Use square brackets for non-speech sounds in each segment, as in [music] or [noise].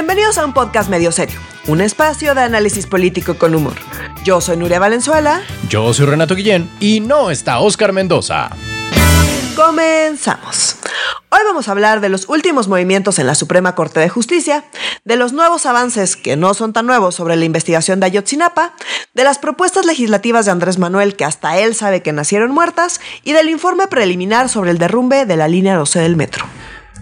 Bienvenidos a un podcast medio serio, un espacio de análisis político con humor. Yo soy Nuria Valenzuela. Yo soy Renato Guillén y no está Oscar Mendoza. Comenzamos. Hoy vamos a hablar de los últimos movimientos en la Suprema Corte de Justicia, de los nuevos avances que no son tan nuevos sobre la investigación de Ayotzinapa, de las propuestas legislativas de Andrés Manuel que hasta él sabe que nacieron muertas y del informe preliminar sobre el derrumbe de la línea 12 del metro.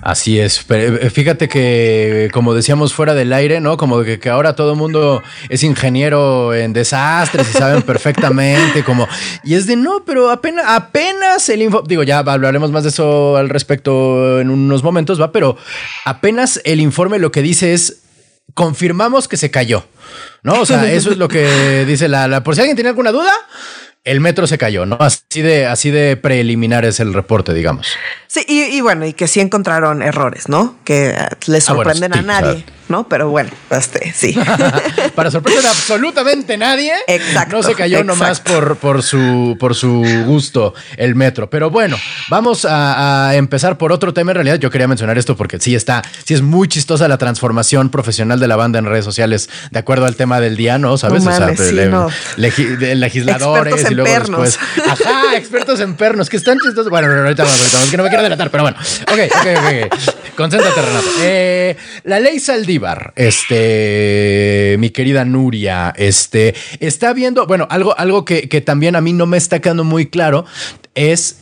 Así es. Eh, fíjate que, como decíamos fuera del aire, ¿no? Como que, que ahora todo el mundo es ingeniero en desastres y saben perfectamente cómo. Y es de no, pero apenas, apenas el info. Digo, ya hablaremos más de eso al respecto en unos momentos, va, pero apenas el informe lo que dice es confirmamos que se cayó. ¿No? O sea, eso es lo que dice la, la por si alguien tiene alguna duda, el metro se cayó, ¿no? Así de, así de preliminar es el reporte, digamos. Sí, y, bueno, y que sí encontraron errores, ¿no? Que les ah, sorprenden a nadie. ¿no? Pero bueno, este, sí. [laughs] [laughs] Para sorpresa de absolutamente nadie, exacto, no se cayó nomás por, por, su, por su gusto el metro. Pero bueno, vamos a, empezar por otro tema. En realidad, yo quería mencionar esto porque sí está, sí es muy chistosa la transformación profesional de la banda en redes sociales, de acuerdo al tema del día, ¿no? ¿Sabes? o sea, legisladores y luego después. Ajá, expertos en pernos, que están chistosos. Bueno, ahorita vamos, ahorita vamos, que no me quiero delatar, pero bueno. Ok, ok, ok. Concéntrate, Renato. Eh, la ley Saldí este, mi querida Nuria, este, está viendo, bueno, algo, algo que, también a mí no me está quedando muy claro es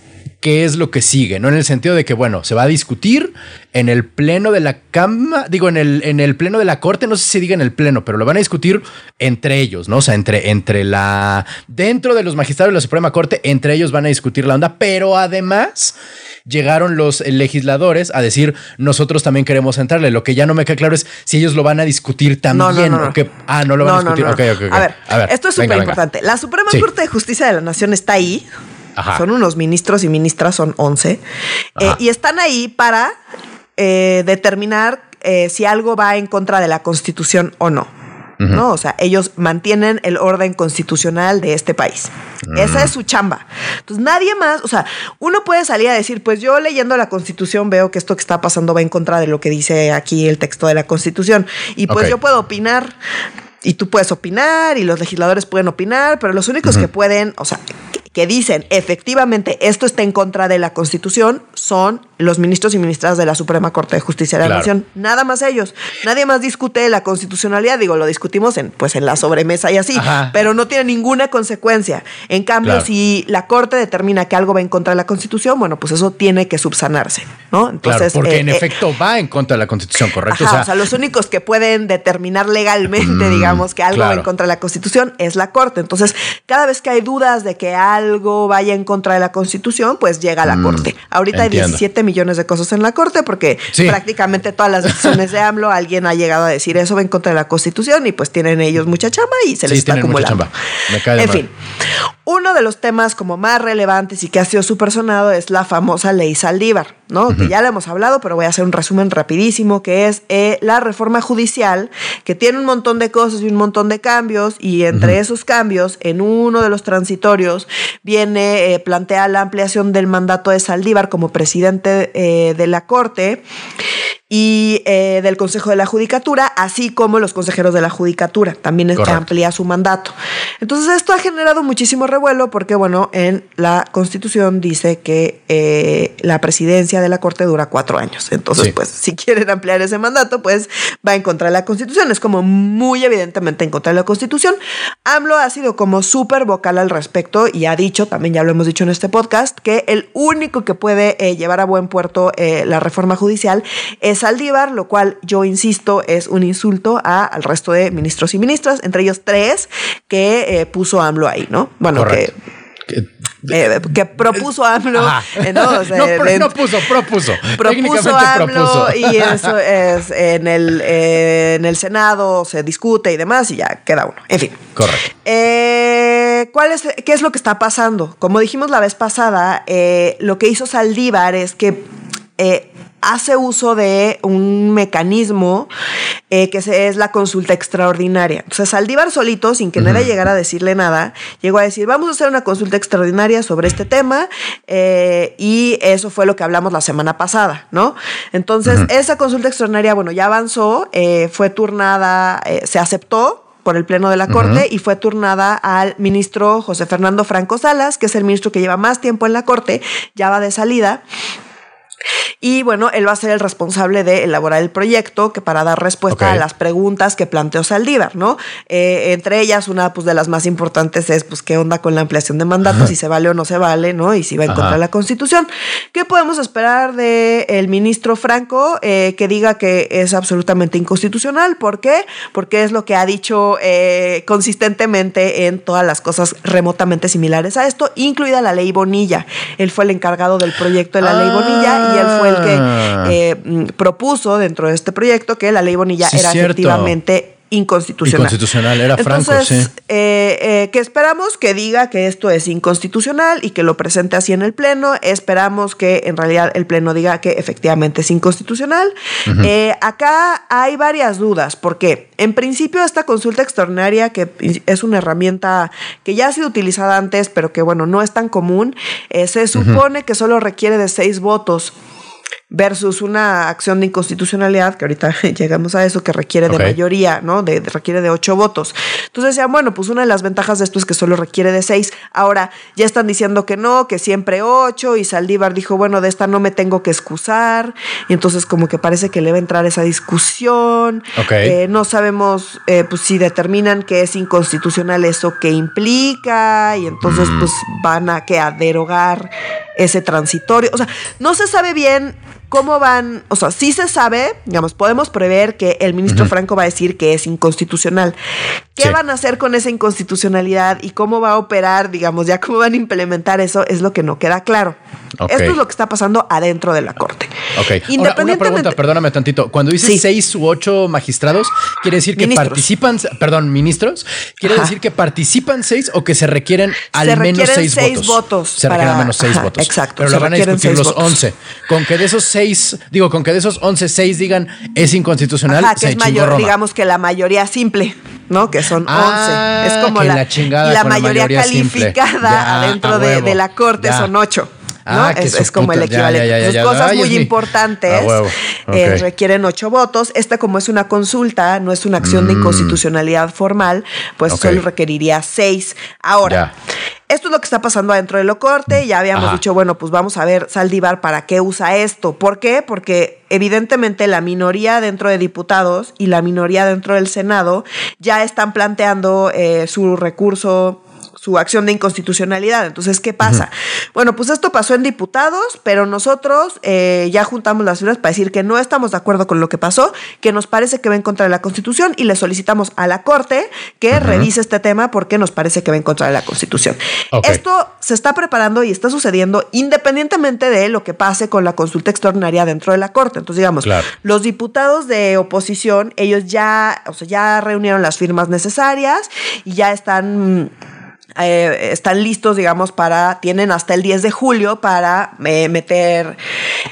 qué es lo que sigue, ¿no? En el sentido de que, bueno, se va a discutir en el pleno de la cama, digo, en el, en el pleno de la corte, no sé si diga en el pleno, pero lo van a discutir entre ellos, ¿no? O sea, entre, entre la, dentro de los magistrados de la Suprema Corte, entre ellos van a discutir la onda, pero además llegaron los legisladores a decir, nosotros también queremos entrarle. Lo que ya no me queda claro es si ellos lo van a discutir también. No, ah, no lo van a discutir. Okay, okay, a, ver, a, ver, esto es súper importante. La Suprema Corte de Justicia de la Nación está ahí. Son unos ministros y ministras, son 11. Eh, y están ahí para eh, determinar eh, si algo va en contra de la Constitución o no. ¿no? O sea, ellos mantienen el orden constitucional de este país. Esa es su chamba. Entonces, nadie más, o sea, uno puede salir a decir, pues yo leyendo la Constitución veo que esto que está pasando va en contra de lo que dice aquí el texto de la Constitución. Y pues yo puedo opinar y tú puedes opinar y los legisladores pueden opinar, pero los únicos que pueden, o sea, que dicen efectivamente esto está en contra de la Constitución son los ministros y ministras de la Suprema Corte de Justicia de la Nación. Nada más ellos. Nadie más discute la constitucionalidad. Digo, lo discutimos en, pues, en la sobremesa y así, pero no tiene ninguna consecuencia. En cambio, si la Corte determina que algo va en contra de la Constitución, bueno, pues eso tiene que subsanarse, ¿no? Entonces, porque en eh, efecto va en contra de la Constitución, ¿correcto? o, sea, los únicos que pueden determinar legalmente, mm, digamos, que algo va en contra de la Constitución es la Corte. Entonces, cada vez que hay dudas de que algo algo vaya en contra de la Constitución, pues llega a la mm, Corte. Ahorita hay 17 millones de cosas en la Corte porque prácticamente todas las decisiones de AMLO alguien ha llegado a decir eso va en contra de la Constitución y pues tienen ellos mucha chamba y se les está acumulando. en fin, uno de los temas como más relevantes y que ha sido súper sonado es la famosa ley Saldívar, ¿no? Que ya le hemos hablado, pero voy a hacer un resumen rapidísimo, que es eh, la reforma judicial, que tiene un montón de cosas y un montón de cambios, y entre esos cambios, en uno de los transitorios, viene, eh, plantea la ampliación del mandato de Saldívar como presidente eh, de la Corte y eh, del Consejo de la Judicatura, así como los consejeros de la Judicatura. También amplía su mandato. Entonces, esto ha generado muchísimo revuelo porque, bueno, en la Constitución dice que eh, la presidencia de la Corte dura cuatro años. Entonces, pues, si quieren ampliar ese mandato, pues va en contra de la Constitución. Es como muy evidentemente en contra de la Constitución. AMLO ha sido como súper vocal al respecto y ha dicho, también ya lo hemos dicho en este podcast, que el único que puede eh, llevar a buen puerto la reforma judicial es Saldívar, lo cual yo insisto es un insulto al resto de ministros y ministras, entre ellos tres que eh, puso AMLO ahí, ¿no? Bueno, que eh, que propuso AMLO. Eh, no, [laughs] no, puso, propuso. Propuso AMLO y eso [laughs] es en el, en el Senado se discute y demás y ya queda uno. En fin. Correcto. ¿cuál es, ¿Qué es lo que está pasando? Como dijimos la vez pasada, lo que hizo Saldívar es que hace uso de un mecanismo eh, que es la consulta extraordinaria. Entonces, Saldívar solito, sin que nadie llegara a decirle nada, llegó a decir, vamos a hacer una consulta extraordinaria sobre este tema, eh, y eso fue lo que hablamos la semana pasada, ¿no? Entonces, esa consulta extraordinaria, bueno, ya avanzó, eh, fue turnada, se aceptó, por el Pleno de la Corte y fue turnada al ministro José Fernando Franco Salas, que es el ministro que lleva más tiempo en la Corte, ya va de salida. Y bueno, él va a ser el responsable de elaborar el proyecto que para dar respuesta a las preguntas que planteó Saldívar, ¿no? Eh, entre ellas, una pues, de las más importantes es, pues, ¿qué onda con la ampliación de mandatos? Si se vale o no se vale, ¿no? Y si va en contra de la Constitución. ¿Qué podemos esperar del ministro Franco eh, que diga que es absolutamente inconstitucional? ¿Por qué? Porque es lo que ha dicho eh, consistentemente en todas las cosas remotamente similares a esto, incluida la ley Bonilla. Él fue el encargado del proyecto de la ley Bonilla y él fue el que ah. eh, mm, propuso dentro de este proyecto que la ley Bonilla era efectivamente inconstitucional. Inconstitucional, era Franco, sí. Eh, eh, que esperamos que diga que esto es inconstitucional y que lo presente así en el Pleno. Esperamos que en realidad el Pleno diga que efectivamente es inconstitucional. acá hay varias dudas, porque en principio esta consulta extraordinaria, que es una herramienta que ya ha sido utilizada antes, pero que bueno, no es tan común, se supone que solo requiere de seis votos versus una acción de inconstitucionalidad, que ahorita [laughs] llegamos a eso, que requiere de mayoría, ¿no? De, requiere de ocho votos. Entonces decían, bueno, pues una de las ventajas de esto es que solo requiere de seis. Ahora ya están diciendo que no, que siempre ocho, y Saldívar dijo, bueno, de esta no me tengo que excusar, y entonces como que parece que le va a entrar esa discusión. Eh, no sabemos eh, pues si determinan que es inconstitucional eso que implica, y entonces mm. pues van a que a derogar ese transitorio. O sea, no se sabe bien ¿Cómo van? O sea, sí se sabe, digamos, podemos prever que el ministro Franco va a decir que es inconstitucional. ¿Qué van a hacer con esa inconstitucionalidad y cómo va a operar, digamos, ya cómo van a implementar eso? Es lo que no queda claro. Esto es lo que está pasando adentro de la Corte. Ok. Independientemente... una pregunta, perdóname tantito. Cuando dices seis u ocho magistrados, ¿quiere decir que participan, perdón, ministros? ¿Quiere decir que participan seis o que se requieren al menos seis, votos? Se requieren al menos seis votos. Exacto. Pero lo van a discutir los once. Con que de esos seis, digo, con que de esos once, seis digan es inconstitucional, que es mayor, digamos que la mayoría simple. ¿no? Que son 11. Ah, es como la, la, mayoría, calificada adentro de, la corte son 8. Ah, es, como el equivalente. cosas muy importantes eh, requieren ocho votos. Esta, como es una consulta, no es una acción de mm. inconstitucionalidad formal, pues solo requeriría seis. Ahora, esto es lo que está pasando adentro de lo corte. Ya habíamos dicho, bueno, pues vamos a ver Saldívar para qué usa esto. ¿Por qué? Porque evidentemente la minoría dentro de diputados y la minoría dentro del Senado ya están planteando eh, su recurso su acción de inconstitucionalidad. Entonces, ¿qué pasa? Bueno, pues esto pasó en diputados, pero nosotros eh, ya juntamos las firmas para decir que no estamos de acuerdo con lo que pasó, que nos parece que va en contra de la Constitución y le solicitamos a la Corte que revise este tema porque nos parece que va en contra de la Constitución. Esto se está preparando y está sucediendo independientemente de lo que pase con la consulta extraordinaria dentro de la Corte. Entonces, digamos, los diputados de oposición, ellos ya, o sea, ya reunieron las firmas necesarias y ya están eh, están listos, digamos, para, tienen hasta el 10 de julio para eh, meter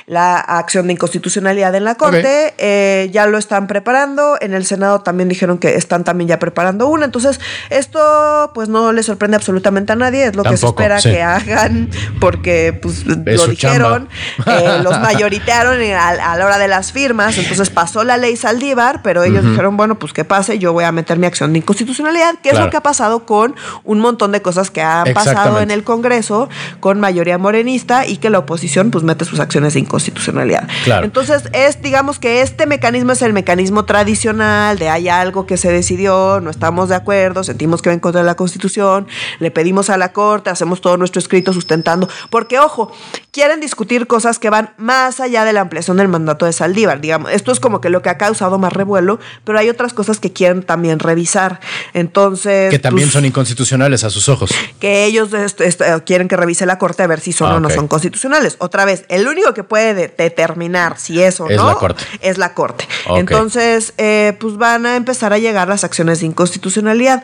la acción de inconstitucionalidad en la Corte. Eh, ya lo están preparando. En el Senado también dijeron que están también ya preparando una. Entonces, esto pues no le sorprende absolutamente a nadie. Es lo que se espera que hagan porque pues lo dijeron. [laughs] los mayoritearon a, la hora de las firmas. Entonces pasó la ley Saldívar, pero ellos dijeron, bueno, pues que pase, yo voy a meter mi acción de inconstitucionalidad, que es lo que ha pasado con un montón de de cosas que han pasado en el Congreso con mayoría morenista y que la oposición pues mete sus acciones de inconstitucionalidad. Entonces, es digamos que este mecanismo es el mecanismo tradicional de hay algo que se decidió, no estamos de acuerdo, sentimos que va en contra de la Constitución, le pedimos a la Corte, hacemos todo nuestro escrito sustentando, porque ojo, quieren discutir cosas que van más allá de la ampliación del mandato de Saldívar, digamos, esto es como que lo que ha causado más revuelo, pero hay otras cosas que quieren también revisar. Entonces, que también pues son inconstitucionales a sus sus ojos. Que ellos quieren que revise la corte a ver si son o no son constitucionales. Otra vez, el único que puede determinar si es o no la corte. es la corte. Entonces, eh, pues van a empezar a llegar las acciones de inconstitucionalidad.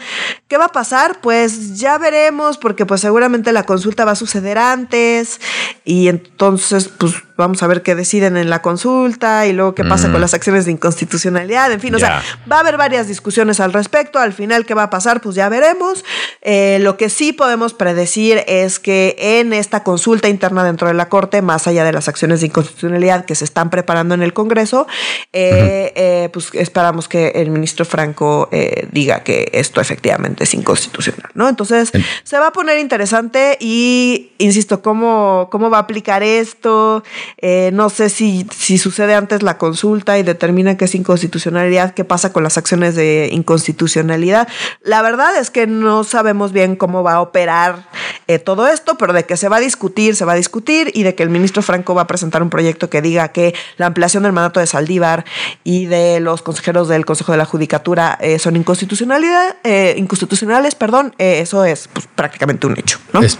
¿Qué va a pasar? Pues ya veremos, porque pues seguramente la consulta va a suceder antes y entonces pues vamos a ver qué deciden en la consulta y luego qué pasa con mm. las acciones de inconstitucionalidad, en fin, o sea, va a haber varias discusiones al respecto, al final qué va a pasar, pues ya veremos. Eh, lo que sí podemos predecir es que en esta consulta interna dentro de la Corte, más allá de las acciones de inconstitucionalidad que se están preparando en el Congreso, eh, eh, pues esperamos que el ministro Franco diga que esto efectivamente es inconstitucional, ¿no? Entonces, se va a poner interesante y, insisto, ¿cómo, cómo va a aplicar esto? Eh, no sé si, si sucede antes la consulta y determina que es inconstitucionalidad, qué pasa con las acciones de inconstitucionalidad. La verdad es que no sabemos bien cómo va a operar eh, todo esto, pero de que se va a discutir, se va a discutir y de que el ministro Franco va a presentar un proyecto que diga que la ampliación del mandato de Saldívar y de los consejeros del Consejo de la Judicatura eh, son inconstitucionalidad, inconstitucionales, perdón, eso es pues, prácticamente un hecho. ¿no? Es,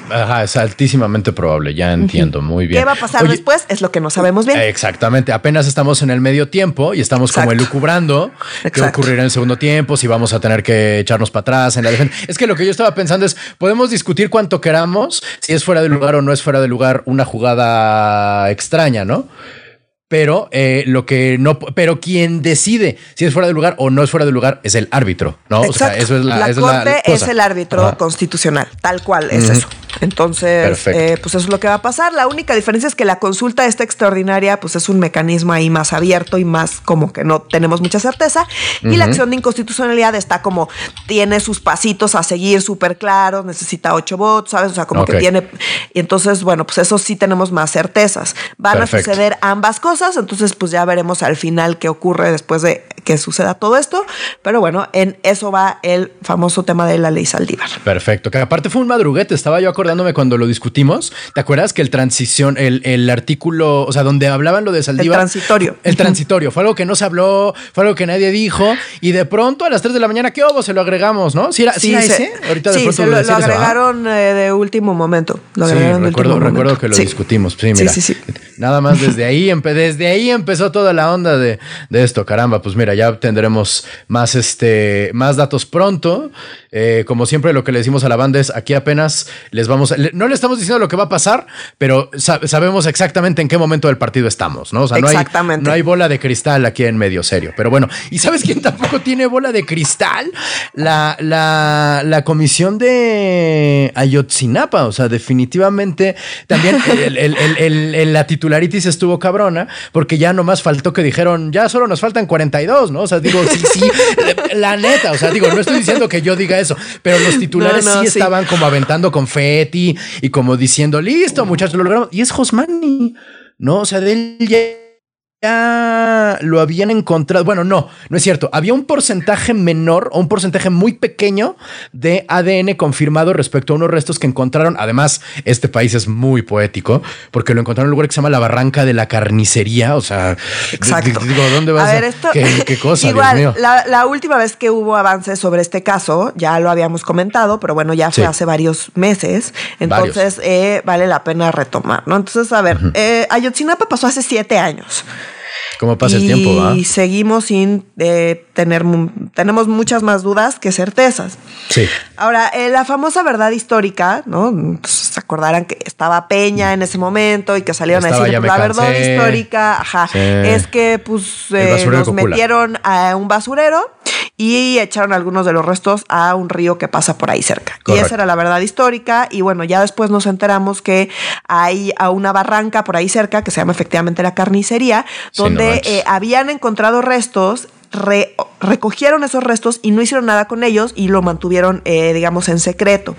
altísimamente probable, ya entiendo, muy bien. ¿Qué va a pasar después? Es lo que no sabemos bien. Exactamente, apenas estamos en el medio tiempo y estamos como elucubrando qué ocurrirá en el segundo tiempo, si vamos a tener que echarnos para atrás en la defensa. Es que lo que yo estaba pensando es, podemos discutir cuanto queramos, si es fuera de lugar o no es fuera de lugar una jugada extraña, ¿no? pero eh, lo que no, pero quien decide si es fuera de lugar o no es fuera de lugar es el árbitro, ¿no? O sea, eso es la, la corte es, el árbitro constitucional, tal cual es eso. Entonces, eh, pues eso es lo que va a pasar. La única diferencia es que la consulta esta extraordinaria, pues es un mecanismo ahí más abierto y más como que no tenemos mucha certeza. Y la acción de inconstitucionalidad está como tiene sus pasitos a seguir súper claros, necesita ocho votos, ¿sabes? O sea, como que tiene. Y entonces, bueno, pues eso sí tenemos más certezas. Van a suceder ambas cosas entonces pues ya veremos al final qué ocurre después de que suceda todo esto, pero bueno, en eso va el famoso tema de la ley Saldívar. Perfecto, que aparte fue un madruguete, estaba yo acordándome cuando lo discutimos, ¿te acuerdas que el transición, el, artículo, o sea, donde hablaban lo de Saldívar? El transitorio. El transitorio, fue algo que no se habló, fue algo que nadie dijo, y de pronto a las 3 de la mañana, ¿qué hubo? Se lo agregamos, ¿no? Si era, sí, ese, ahorita de pronto lo, agregaron eh, de último momento. Lo sí, recuerdo, recuerdo que lo discutimos. Sí, mira, nada más [laughs] desde ahí desde ahí empezó toda la onda de, esto. Caramba, pues mira, ya tendremos más, este, más datos pronto. Eh, como siempre, lo que le decimos a la banda es aquí apenas les vamos, no le estamos diciendo lo que va a pasar, pero sabemos exactamente en qué momento del partido estamos, ¿no? O sea, no hay, no hay bola de cristal aquí en medio serio. Pero bueno, ¿y sabes quién tampoco tiene bola de cristal? La, la, la comisión de Ayotzinapa. O sea, definitivamente también la titularitis estuvo cabrona porque ya nomás faltó que dijeron, ya solo nos faltan 42, ¿no? O sea, digo, sí, sí, la neta, o sea, digo, no estoy diciendo que yo diga eso, pero los titulares sí, estaban como aventando confeti y como diciendo, listo, muchachos, lo logramos. Y es Josmani, ¿no? O sea, de él ya ya lo habían encontrado. Bueno, no, no es cierto. Había un porcentaje menor o un porcentaje muy pequeño de ADN confirmado respecto a unos restos que encontraron. Además, este país es muy poético porque lo encontraron en un lugar que se llama la Barranca de la Carnicería. O sea, exacto. Digo, ¿dónde vas a ver esto? ¿Qué, cosa? Igual, La, última vez que hubo avances sobre este caso, ya lo habíamos comentado, pero bueno, ya fue hace varios meses. Entonces, eh, vale la pena retomar, ¿no? Entonces, a ver, eh, Ayotzinapa pasó hace siete años. ¿Cómo pasa el tiempo? Y seguimos sin eh, tener, tenemos muchas más dudas que certezas. Sí. Ahora, eh, la famosa verdad histórica, ¿no? se acordarán que estaba Peña en ese momento y que salieron a decir la verdad histórica, ajá, es que pues eh, nos metieron a un basurero y echaron algunos de los restos a un río que pasa por ahí cerca. Y esa era la verdad histórica. Y bueno, ya después nos enteramos que hay a una barranca por ahí cerca que se llama efectivamente la carnicería, donde eh, habían encontrado restos recogieron esos restos y no hicieron nada con ellos y lo mantuvieron, eh, digamos, en secreto.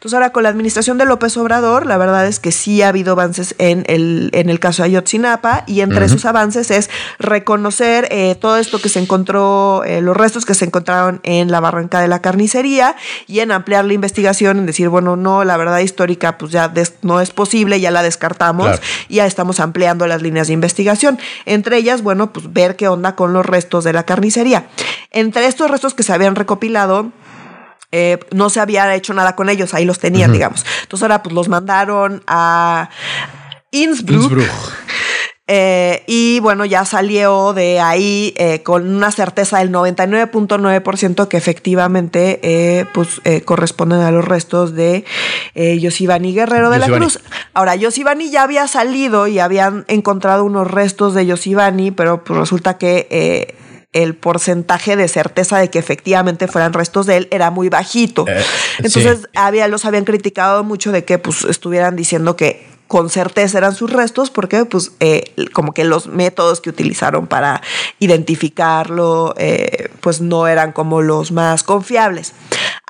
Entonces ahora con la administración de López Obrador, la verdad es que sí ha habido avances en el, en el caso de Ayotzinapa y entre esos avances es reconocer eh, todo esto que se encontró, eh, los restos que se encontraron en la barranca de la carnicería y en ampliar la investigación, en decir, bueno, no, la verdad histórica pues ya no es posible, ya la descartamos y ya estamos ampliando las líneas de investigación. Entre ellas, bueno, pues ver qué onda con los restos de la carnicería. Entre estos restos que se habían recopilado, eh, no se había hecho nada con ellos, ahí los tenían, digamos. Entonces ahora pues los mandaron a Innsbruck. [laughs] Eh, y bueno, ya salió de ahí eh, con una certeza del 99.9% que efectivamente eh, pues, corresponden a los restos de Yosibani Guerrero de la Cruz. Ahora, Yosibani ya había salido y habían encontrado unos restos de Yosibani, pero pues resulta que el porcentaje de certeza de que efectivamente fueran restos de él era muy bajito. Entonces, había, los habían criticado mucho de que pues estuvieran diciendo que con certeza eran sus restos porque pues eh, como que los métodos que utilizaron para identificarlo eh, pues no eran como los más confiables.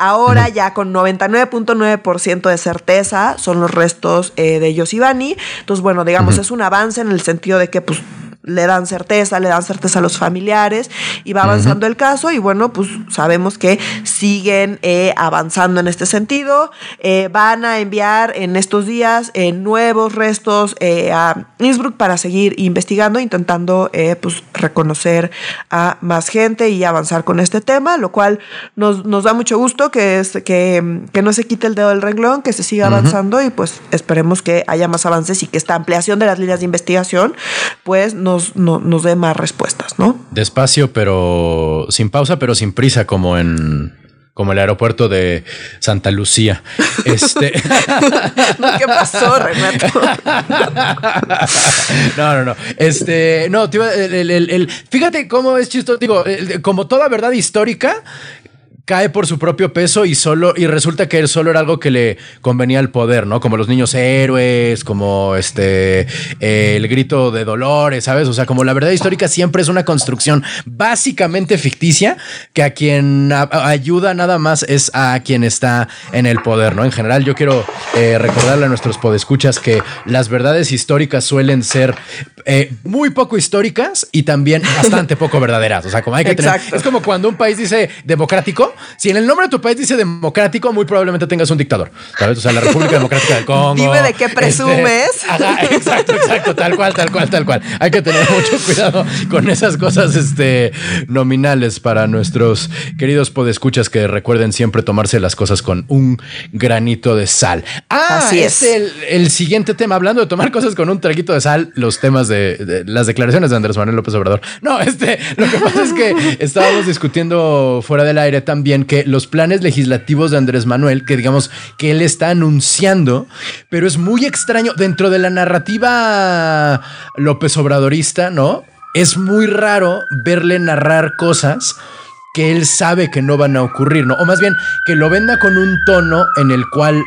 Ahora ya con 99.9% de certeza son los restos eh, de Yosibani. Entonces bueno, digamos es un avance en el sentido de que pues le dan certeza, le dan certeza a los familiares y va avanzando el caso y bueno, pues sabemos que siguen eh, avanzando en este sentido. Eh, van a enviar en estos días eh, nuevos restos a Innsbruck para seguir investigando, intentando pues reconocer a más gente y avanzar con este tema, lo cual nos, nos da mucho gusto que, es, que, que, no se quite el dedo del renglón, que se siga avanzando y pues esperemos que haya más avances y que esta ampliación de las líneas de investigación pues nos nos, dé más respuestas, ¿no? Despacio, pero sin pausa, pero sin prisa, como en como el aeropuerto de Santa Lucía. [laughs] Este. ¿Qué pasó, Renato? no, no, no. Este, no, fíjate cómo es chistoso. Digo, como toda verdad histórica, cae por su propio peso y solo y resulta que él solo era algo que le convenía al poder, ¿no? Como los niños héroes, como este el grito de dolores, ¿sabes? O sea, como la verdad histórica siempre es una construcción básicamente ficticia que a quien ayuda nada más es a quien está en el poder, ¿no? En general, yo quiero eh, recordarle a nuestros podescuchas que las verdades históricas suelen ser eh, muy poco históricas y también bastante poco verdaderas. O sea, como hay que tener. Es como cuando un país dice democrático si en el nombre de tu país dice democrático, muy probablemente tengas un dictador. ¿Sabes? O sea, la República Democrática del Congo. Dime de qué este, presumes. exacto, exacto, tal cual, tal cual, tal cual. Hay que tener mucho cuidado con esas cosas este, nominales para nuestros queridos podescuchas que recuerden siempre tomarse las cosas con un granito de sal. Ah, Así es. el, siguiente tema. Hablando de tomar cosas con un traguito de sal, los temas de, de las declaraciones de Andrés Manuel López Obrador. No, este, lo que pasa es que estábamos discutiendo fuera del aire también que los planes legislativos de Andrés Manuel, que digamos que él está anunciando, pero es muy extraño dentro de la narrativa López Obradorista, ¿no? Es muy raro verle narrar cosas que él sabe que no van a ocurrir, ¿no? O más bien, que lo venda con un tono en el cual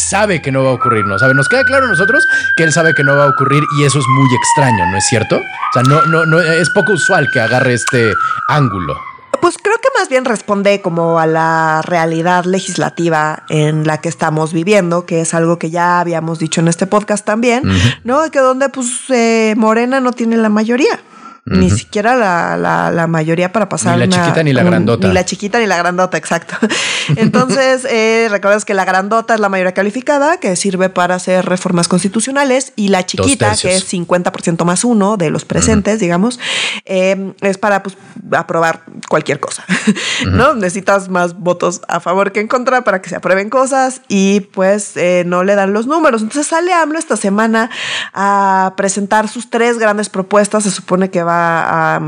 sabe que no va a ocurrir, ¿no? ¿Sabe? Nos queda claro a nosotros que él sabe que no va a ocurrir y eso es muy extraño, ¿no es cierto? O sea, no, no, no, es poco usual que agarre este ángulo. Pues creo que más bien responde como a la realidad legislativa en la que estamos viviendo, que es algo que ya habíamos dicho en este podcast también, ¿no? Que donde pues eh, Morena no tiene la mayoría. Ni siquiera la, mayoría para pasar. Ni la chiquita ni la grandota. ni la chiquita ni la grandota, exacto. [laughs] Entonces, eh, recuerdas que la grandota es la mayoría calificada, que sirve para hacer reformas constitucionales, y la chiquita, que es 50% más uno de los presentes, digamos, eh, es para pues, aprobar cualquier cosa. ¿No? Necesitas más votos a favor que en contra para que se aprueben cosas y pues eh, no le dan los números. Entonces sale AMLO esta semana a presentar sus tres grandes propuestas. Se supone que va a,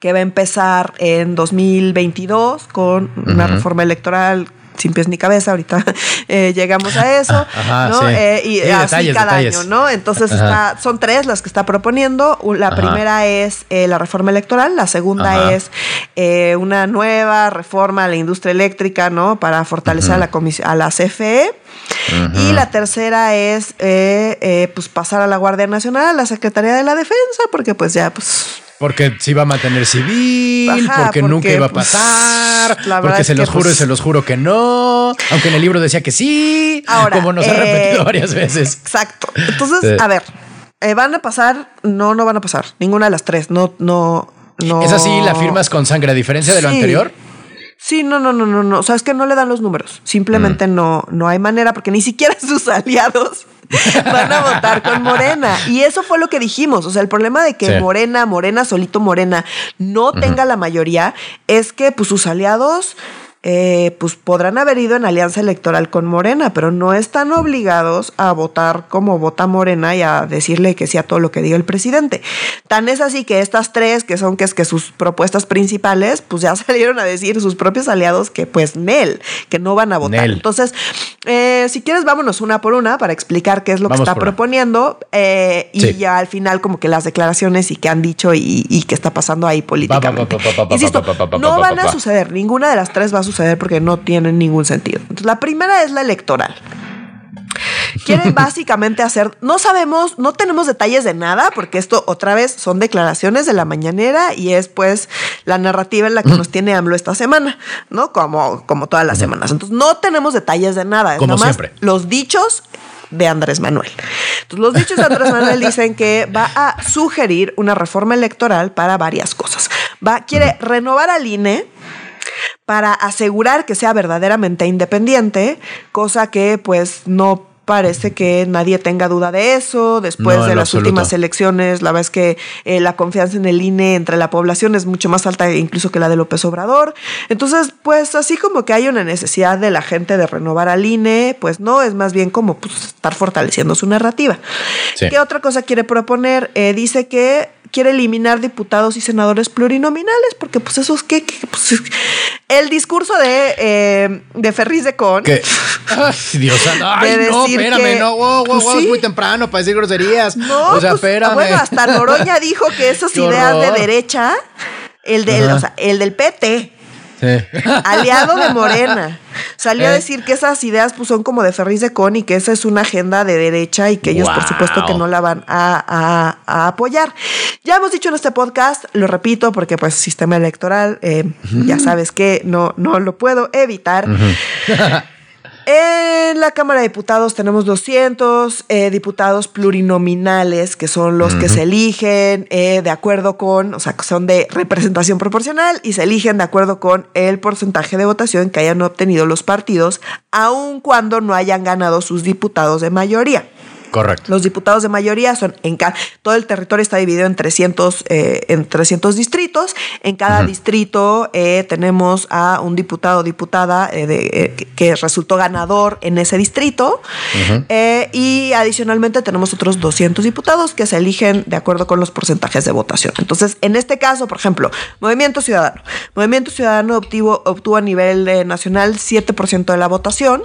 que va a empezar en 2022 con una reforma electoral sin pies ni cabeza, ahorita [laughs] eh, llegamos a eso, [laughs] ¿no? Eh, y así cada año, ¿no? Entonces son tres las que está proponiendo. La primera es eh, la reforma electoral, la segunda es una nueva reforma a la industria eléctrica, ¿no? Para fortalecer a, la a la CFE. Y la tercera es pues pasar a la Guardia Nacional, a la Secretaría de la Defensa, porque pues ya pues porque se iba a mantener civil, porque, nunca iba a pues, pasar, porque se los juro y pues se los juro que no, aunque en el libro decía que sí, como nos ha repetido eh, varias veces. Exacto. Entonces, a ver, eh, ¿van a pasar? No, no van a pasar. Ninguna de las tres. No, no, no. ¿Es así la firmas con sangre, a diferencia de lo anterior? Sí, no, no, no, no, no. O sea, es que no le dan los números. Simplemente mm. no, no hay manera, porque ni siquiera [laughs] sus aliados [laughs] van a votar con Morena. Y eso fue lo que dijimos. O sea, el problema de que Morena, Morena, solito Morena, no tenga la mayoría, es que pues sus aliados eh, pues podrán haber ido en alianza electoral con Morena, pero no están obligados a votar como vota Morena y a decirle que sí a todo lo que diga el presidente. Tan es así que estas tres, que son que es que sus propuestas principales, pues ya [laughs] salieron a decir sus propios aliados que pues Nel, que no van a votar. Entonces, eh, si quieres, vámonos una por una para explicar qué es lo que está proponiendo eh, y ya al final como que las declaraciones y qué han dicho y, y qué está pasando ahí políticamente. Insisto, no van a suceder, ninguna de las tres va a suceder suceder porque no tienen ningún sentido. Entonces, la primera es la electoral. Quieren [laughs] básicamente hacer, no sabemos, no tenemos detalles de nada, porque esto otra vez son declaraciones de la mañanera y es pues la narrativa en la que nos [laughs] tiene AMLO esta semana, ¿no? Como, como todas las semanas. Entonces no tenemos detalles de nada, es como siempre. los dichos de Andrés Manuel. Entonces, los dichos de Andrés Manuel dicen que va a sugerir una reforma electoral para varias cosas. Va, quiere renovar al INE para asegurar que sea verdaderamente independiente, cosa que pues no parece que nadie tenga duda de eso. Después de las últimas elecciones, la verdad es que eh, la confianza en el INE entre la población es mucho más alta incluso que la de López Obrador. Entonces, pues así como que hay una necesidad de la gente de renovar al INE, pues no, es más bien como pues, estar fortaleciendo su narrativa. ¿Qué otra cosa quiere proponer? Eh, dice que quiere eliminar diputados y senadores plurinominales, porque pues eso es que, pues, el discurso de, eh, de Ferris de Con. [laughs] Ay, Dios Ay, no, espérame, no, wow, wow, pues, es muy temprano para decir groserías. No, o sea, pues, espérame. Bueno, hasta Noroña dijo que esas [laughs] ideas de derecha, el, del, o sea, el del PT, [laughs] aliado de Morena. Salió a eh. decir que esas ideas pues, son como de Ferris de Con y que esa es una agenda de derecha y que ellos, por supuesto, que no la van a, apoyar. Ya hemos dicho en este podcast, lo repito, porque pues sistema electoral, eh, ya sabes que no, no lo puedo evitar. [laughs] En la Cámara de Diputados tenemos 200 eh, diputados plurinominales, que son los que se eligen eh, de acuerdo con, o sea, que son de representación proporcional y se eligen de acuerdo con el porcentaje de votación que hayan obtenido los partidos, aun cuando no hayan ganado sus diputados de mayoría. Correcto. Los diputados de mayoría son en cada, todo el territorio está dividido en 300, eh, en 300 distritos. En cada distrito eh, tenemos a un diputado o diputada eh, de, que resultó ganador en ese distrito. y adicionalmente tenemos otros 200 diputados que se eligen de acuerdo con los porcentajes de votación. Entonces, en este caso, por ejemplo, Movimiento Ciudadano. Movimiento Ciudadano obtuvo, obtuvo a nivel nacional 7% de la votación.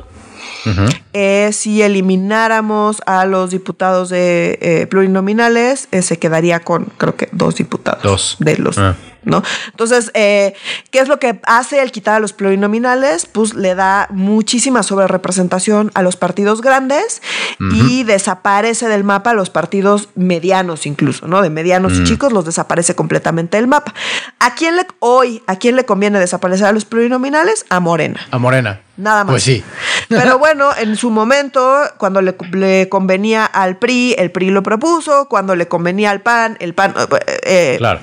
Eh, si elimináramos a los diputados de eh, plurinominales, eh, se quedaría con creo que dos diputados dos. de los ah. ¿No? Entonces, ¿qué es lo que hace el quitar a los plurinominales? Pues le da muchísima sobrerepresentación a los partidos grandes y desaparece del mapa a los partidos medianos incluso, ¿no? De medianos y chicos los desaparece completamente del mapa. ¿A quién le, hoy, a quién le conviene desaparecer a los plurinominales? A Morena. A Morena. Nada más. Pues sí. Pero [laughs] bueno, en su momento, cuando le, convenía al PRI, el PRI lo propuso. Cuando le convenía al PAN, el PAN. Eh, eh, claro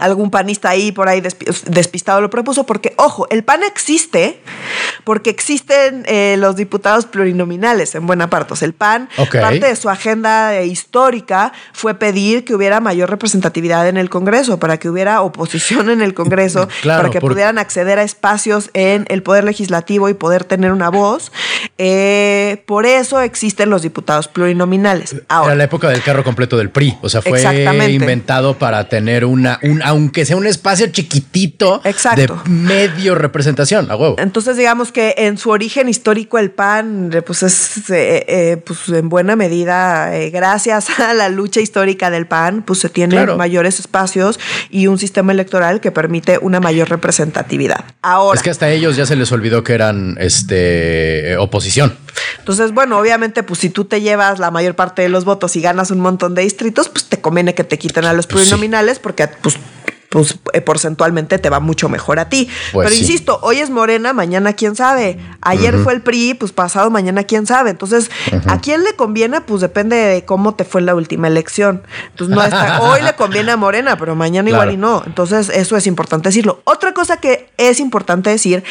algún panista ahí por ahí despistado lo propuso, porque, ojo, el PAN existe porque existen eh, los diputados plurinominales en buena parte. O sea, el PAN, parte de su agenda histórica fue pedir que hubiera mayor representatividad en el Congreso, para que hubiera oposición en el Congreso, [laughs] para que pudieran acceder a espacios en el Poder Legislativo y poder tener una voz. Eh, por eso existen los diputados plurinominales. Ahora, Era la época del carro completo del PRI, o sea, fue inventado para tener una, un aunque sea un espacio chiquitito de medio representación, a huevo. Entonces, digamos que en su origen histórico el PAN, eh, pues es eh, eh, pues en buena medida, gracias [laughs] a la lucha histórica del PAN, pues se tienen mayores espacios y un sistema electoral que permite una mayor representatividad. Ahora. Es que hasta ellos ya se les olvidó que eran este oposición. Entonces, bueno, obviamente, pues si tú te llevas la mayor parte de los votos y ganas un montón de distritos, pues te conviene que te quiten a los pues plurinominales porque pues pues eh, porcentualmente te va mucho mejor a ti. Pues Pero insisto, hoy es Morena, mañana quién sabe. Ayer fue el PRI, pues pasado mañana quién sabe. Entonces, ¿a quién le conviene? Pues depende de cómo te fue la última elección. Entonces, no está, [laughs] hoy le conviene a Morena, pero mañana igual y no. Entonces, eso es importante decirlo. Otra cosa que es importante decir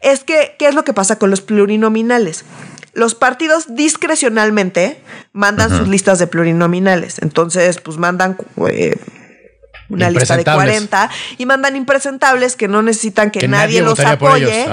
es que, ¿qué es lo que pasa con los plurinominales? Los partidos discrecionalmente mandan sus listas de plurinominales. Entonces, pues mandan... Eh, una lista de 40 y mandan impresentables que no necesitan que, nadie, los apoye,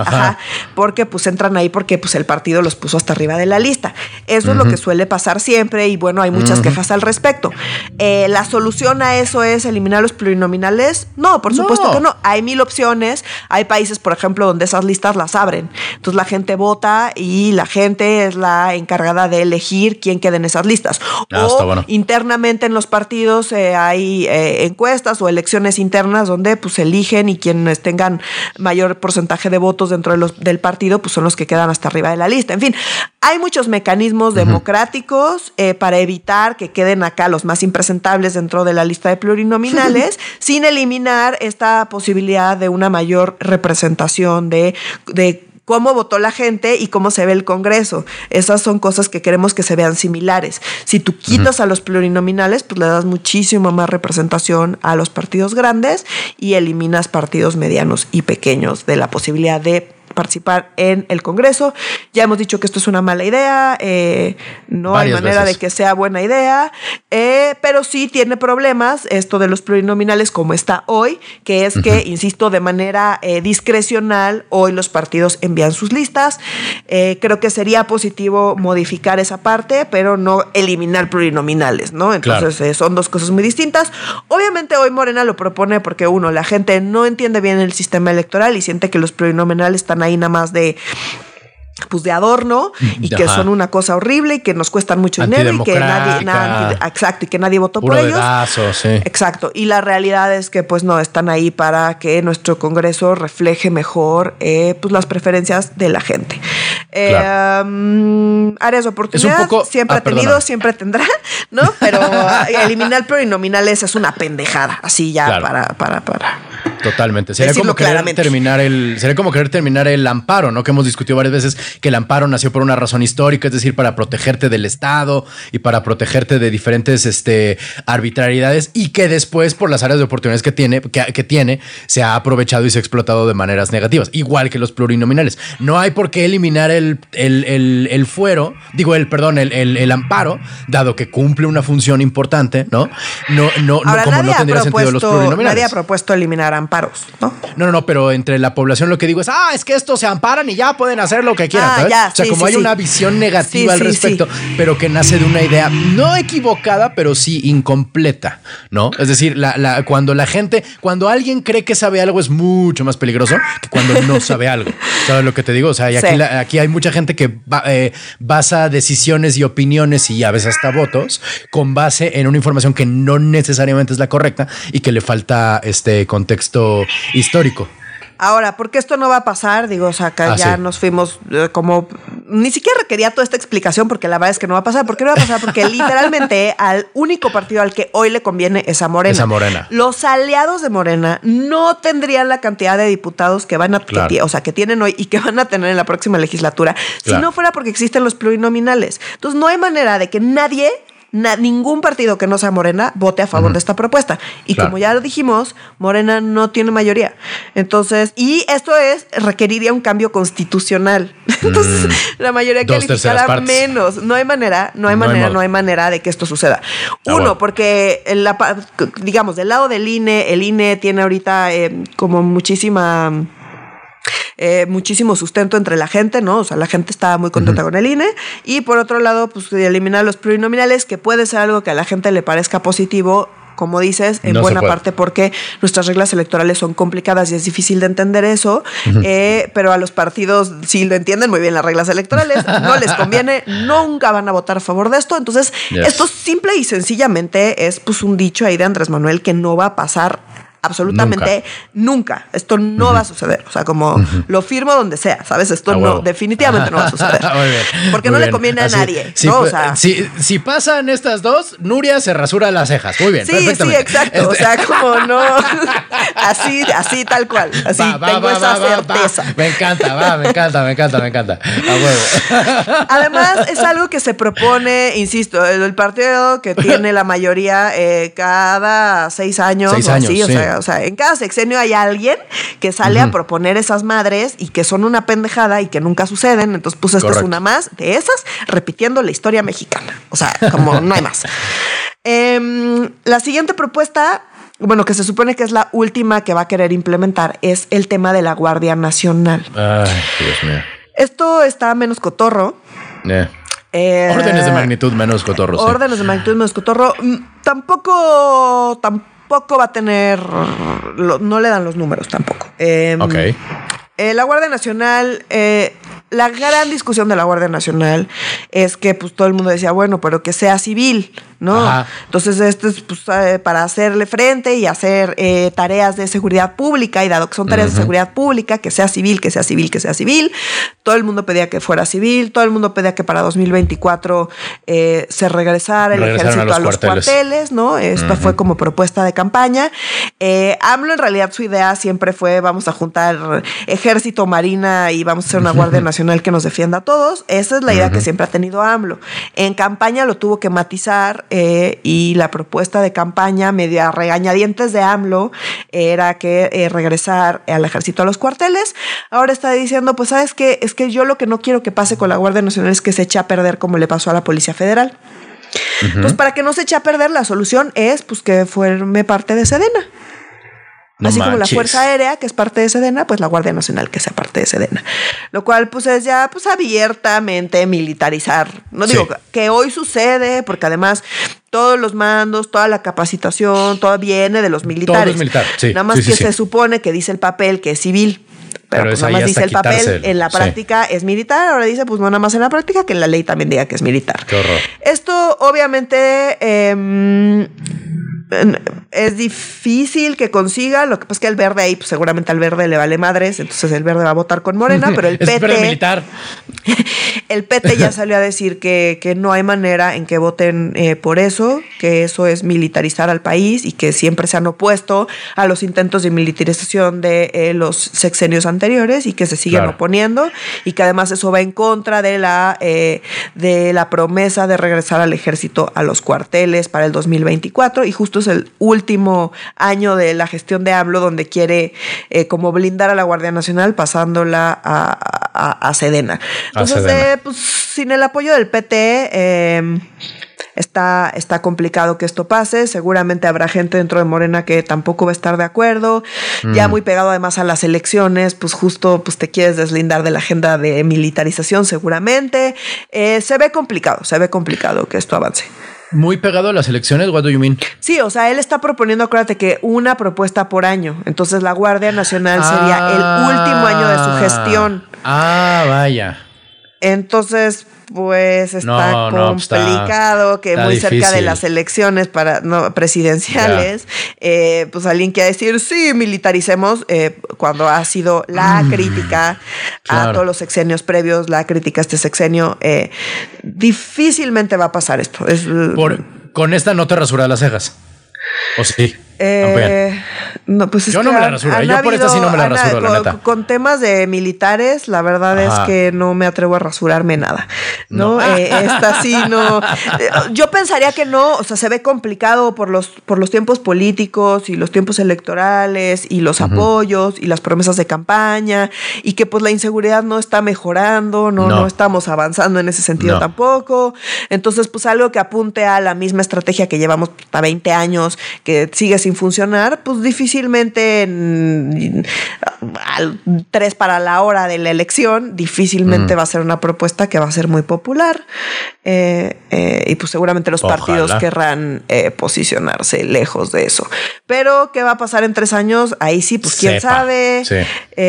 porque pues entran ahí porque pues el partido los puso hasta arriba de la lista. Eso es lo que suele pasar siempre y bueno, hay muchas quejas al respecto. Eh, ¿La solución a eso es eliminar los plurinominales? No, por supuesto que no. Hay mil opciones. Hay países, por ejemplo, donde esas listas las abren. Entonces la gente vota y la gente es la encargada de elegir quién queda en esas listas. Ah, o internamente en los partidos eh, hay eh, encuestas o elecciones internas donde pues eligen y quienes tengan mayor porcentaje de votos dentro de los, del partido pues son los que quedan hasta arriba de la lista. En fin, hay muchos mecanismos democráticos eh, para evitar que queden acá los más impresentables dentro de la lista de plurinominales [laughs] sin eliminar esta posibilidad de una mayor representación de, de cómo votó la gente y cómo se ve el Congreso. Esas son cosas que queremos que se vean similares. Si tú quitas a los plurinominales, pues le das muchísimo más representación a los partidos grandes y eliminas partidos medianos y pequeños de la posibilidad de participar en el Congreso. Ya hemos dicho que esto es una mala idea, eh, no hay manera de que sea buena idea, eh, pero sí tiene problemas esto de los plurinominales como está hoy, que es que, insisto, de manera eh, discrecional, hoy los partidos envían sus listas. creo que sería positivo modificar esa parte, pero no eliminar plurinominales, ¿no? Entonces son dos cosas muy distintas. Obviamente hoy Morena lo propone porque, uno, la gente no entiende bien el sistema electoral y siente que los plurinominales están ahí nada más de pues de adorno y que son una cosa horrible y que nos cuestan mucho dinero y que nadie, exacto, y que nadie votó por ellos. Exacto. Y la realidad es que pues no están ahí para que nuestro Congreso refleje mejor eh, pues las preferencias de la gente. Eh, áreas de oportunidad siempre ah, ha tenido, siempre tendrá, ¿no? Pero eliminar plurinominales es una pendejada, así ya para, para, para Totalmente. Sería como querer terminar el, sería como querer terminar el amparo, ¿no? Que hemos discutido varias veces que el amparo nació por una razón histórica, es decir, para protegerte del Estado y para protegerte de diferentes este, arbitrariedades y que después, por las áreas de oportunidades que tiene, que, tiene, se ha aprovechado y se ha explotado de maneras negativas, igual que los plurinominales. No hay por qué eliminar el, el, fuero, digo, el, perdón, el, amparo, dado que cumple una función importante, ¿no? No, no, no como no tendría sentido los plurinominales. Nadie ha propuesto eliminar amparos, ¿no? No, no, no, pero entre la población lo que digo es, ah, es que estos se amparan y ya pueden hacer lo que quieran. Ah, o sea, como hay una visión negativa al respecto, pero que nace de una idea no equivocada, pero sí incompleta, ¿no? Es decir, la, cuando la gente, cuando alguien cree que sabe algo es mucho más peligroso que cuando no [laughs] sabe algo. ¿Sabes lo que te digo? O sea, aquí, aquí, hay mucha gente que eh, basa decisiones y opiniones y a veces hasta votos con base en una información que no necesariamente es la correcta y que le falta este contexto histórico. Ahora, ¿por qué esto no va a pasar? Digo, o sea, acá ah, ya nos fuimos eh, como. Ni siquiera requería toda esta explicación porque la verdad es que no va a pasar. ¿Por qué no va a pasar? Porque [laughs] literalmente al único partido al que hoy le conviene es a Morena. Es a Morena. Los aliados de Morena no tendrían la cantidad de diputados que van a. o sea, que tienen hoy y que van a tener en la próxima legislatura si no fuera porque existen los plurinominales. Entonces, no hay manera de que nadie ningún partido que no sea Morena vote a favor de esta propuesta. Y como ya lo dijimos, Morena no tiene mayoría. Entonces, y esto es, requeriría un cambio constitucional. [laughs] Entonces, mm. la mayoría calificará menos. No hay manera, no hay manera, no hay manera de que esto suceda. Ah, Uno, porque, la, digamos, del lado del INE, el INE tiene ahorita eh, como muchísima eh, muchísimo sustento entre la gente, ¿no? O sea, la gente está muy contenta con el INE. Y por otro lado, pues eliminar los plurinominales, que puede ser algo que a la gente le parezca positivo como dices, en buena parte porque nuestras reglas electorales son complicadas y es difícil de entender eso, eh, pero a los partidos sí lo entienden muy bien las reglas electorales, no les conviene, [laughs] nunca van a votar a favor de esto, entonces esto simple y sencillamente es pues un dicho ahí de Andrés Manuel que no va a pasar absolutamente nunca. Esto no va a suceder. O sea, como lo firmo donde sea, ¿sabes? Esto no, definitivamente no va a suceder. [laughs] Porque no le conviene a nadie. Si, si, pasan estas dos, Nuria se rasura las cejas. Muy bien. Sí, sí, exacto. O sea, como no. [laughs] así, así tal cual. Así tengo esa certeza. Me encanta, va, me encanta, me encanta, me encanta. A huevo. [laughs] Además, es algo que se propone, insisto, el, partido que tiene la mayoría eh, cada seis años. Seis años, así, o sea, o sea, en cada sexenio hay alguien que sale a proponer esas madres y que son una pendejada y que nunca suceden. Entonces, pues esta es una más de esas, repitiendo la historia mexicana. O sea, como [laughs] no hay más. Em, la siguiente propuesta bueno, que se supone que es la última que va a querer implementar, es el tema de la Guardia Nacional. Ay, Dios mío. Esto está menos cotorro. Eh, órdenes de magnitud menos cotorro. Órdenes de magnitud menos cotorro. Mm, tampoco, tampoco va a tener, no le dan los números tampoco. Ok. Eh, la Guardia Nacional, eh, la gran discusión de la Guardia Nacional es que pues todo el mundo decía, bueno, pero que sea civil. ¿No? Entonces, esto es pues, eh, para hacerle frente y hacer eh, tareas de seguridad pública, y dado que son tareas de seguridad pública, que sea civil, que sea civil, que sea civil, todo el mundo pedía que fuera civil, todo el mundo pedía que para 2024 eh, se regresara el ejército a los, cuarteles. ¿no? Esto fue como propuesta de campaña. AMLO, en realidad, su idea siempre fue: vamos a juntar ejército, marina y vamos a hacer una Guardia [laughs] Nacional que nos defienda a todos. Esa es la idea que siempre ha tenido AMLO. En campaña lo tuvo que matizar eh, y la propuesta de campaña media regañadientes de AMLO era que eh, regresar al ejército a los cuarteles. Ahora está diciendo, pues sabes qué, es que yo lo que no quiero que pase con la Guardia Nacional es que se eche a perder como le pasó a la Policía Federal. Pues para que no se eche a perder, la solución es pues que forme parte de Sedena. Así como la Fuerza Aérea, que es parte de Sedena, pues la Guardia Nacional, que sea parte de Sedena. Lo cual, pues es ya pues abiertamente militarizar. No digo que hoy sucede, porque además todos los mandos, toda la capacitación, todo viene de los militares. Todo es militar, Nada más que se supone que dice el papel que es civil. Pero, pues nada más dice el papel, en la práctica es militar, ahora dice pues no nada más en la práctica, que en la ley también diga que es militar. Qué horror. Esto obviamente... Eh, es difícil que consiga. Lo que pasa es que el verde ahí, pues seguramente al verde le vale madres, entonces el verde va a votar con Morena, [laughs] pero el PT. militar. [laughs] [laughs] el PT ya salió a decir que, que no hay manera en que voten eh, por eso, que eso es militarizar al país y que siempre se han opuesto a los intentos de militarización de eh, los sexenios anteriores y que se siguen oponiendo y que además eso va en contra de la, eh, de la promesa de regresar al ejército a los cuarteles para el 2024 y justo es el último año de la gestión de AMLO donde quiere eh, como blindar a la Guardia Nacional pasándola a, Sedena. Entonces, eh, pues sin el apoyo del PT... Em, está, está complicado que esto pase. Seguramente habrá gente dentro de Morena que tampoco va a estar de acuerdo. Ya mm. muy pegado además a las elecciones, pues justo pues te quieres deslindar de la agenda de militarización seguramente. Eh, se ve complicado, se ve complicado que esto avance. Muy pegado a las elecciones, what do you mean? Sí, o sea, él está proponiendo, acuérdate que una propuesta por año. Entonces la Guardia Nacional sería el último año de su ah. gestión. Ah, vaya. Entonces, pues está complicado, que muy cerca de las elecciones para no, presidenciales, eh, pues alguien quiere decir, sí, militaricemos, eh, cuando ha sido la mm, crítica a todos los sexenios previos, la crítica a este sexenio, eh, difícilmente va a pasar esto. Es, con esta no te rasura las cejas. ¿O sí? Eh, no, pues yo no me la rasuro. Yo por esta sí no me la rasuro, con, la neta. Con temas de militares, la verdad es que no me atrevo a rasurarme nada. No, eh, esta sí no. [laughs] Yo pensaría que no. O sea, se ve complicado por los, por los tiempos políticos y los tiempos electorales y los apoyos y las promesas de campaña y que pues la inseguridad no está mejorando, no, no. estamos avanzando en ese sentido tampoco. Entonces, pues algo que apunte a la misma estrategia que llevamos hasta 20 años, que sigue sin funcionar, pues difícilmente al tres para la hora de la elección, difícilmente va a ser una propuesta que va a ser muy popular. Eh, eh, y pues seguramente los partidos querrán eh, posicionarse lejos de eso. Pero, ¿qué va a pasar en tres años? Ahí sí, pues quién sabe.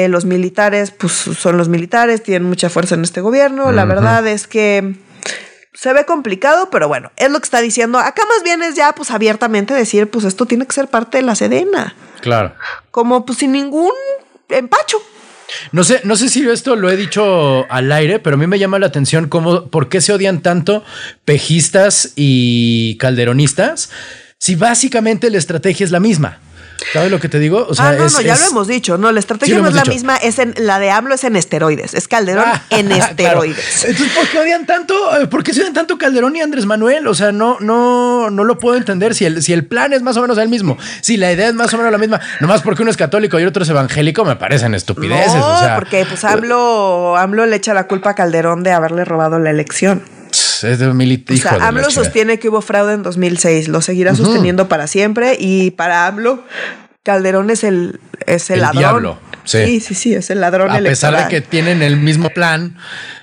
los militares, pues son los militares, tienen mucha fuerza en este gobierno. La verdad es que se ve complicado, pero bueno, es lo que está diciendo. Acá más bien es ya, pues abiertamente decir, pues esto tiene que ser parte de la Sedena. Claro. Como pues sin ningún empacho. No sé, no sé si esto lo he dicho al aire, pero a mí me llama la atención cómo, por qué se odian tanto pejistas y calderonistas si básicamente la estrategia es la misma. ¿Sabes lo que te digo? O sea, ah, no, no, ya lo hemos dicho. No, la estrategia no es la misma. Es en, la de AMLO es en esteroides. Es Calderón ah, en [laughs] esteroides. Entonces, ¿por qué odian tanto? Eh, ¿Por qué se odian tanto Calderón y Andrés Manuel? O sea, no, no, no lo puedo entender. Si el, si el plan es más o menos el mismo, si la idea es más o menos la misma, nomás porque uno es católico y otro es evangélico, me parecen estupideces. No, porque pues AMLO, AMLO le echa la culpa a Calderón de haberle robado la elección. Es, es de militar. O sea, AMLO sostiene que hubo fraude en 2006, lo seguirá sosteniendo para siempre y para AMLO Calderón es el, es el, ladrón. Sí. sí. sí, es el ladrón. A pesar de que tienen el mismo plan,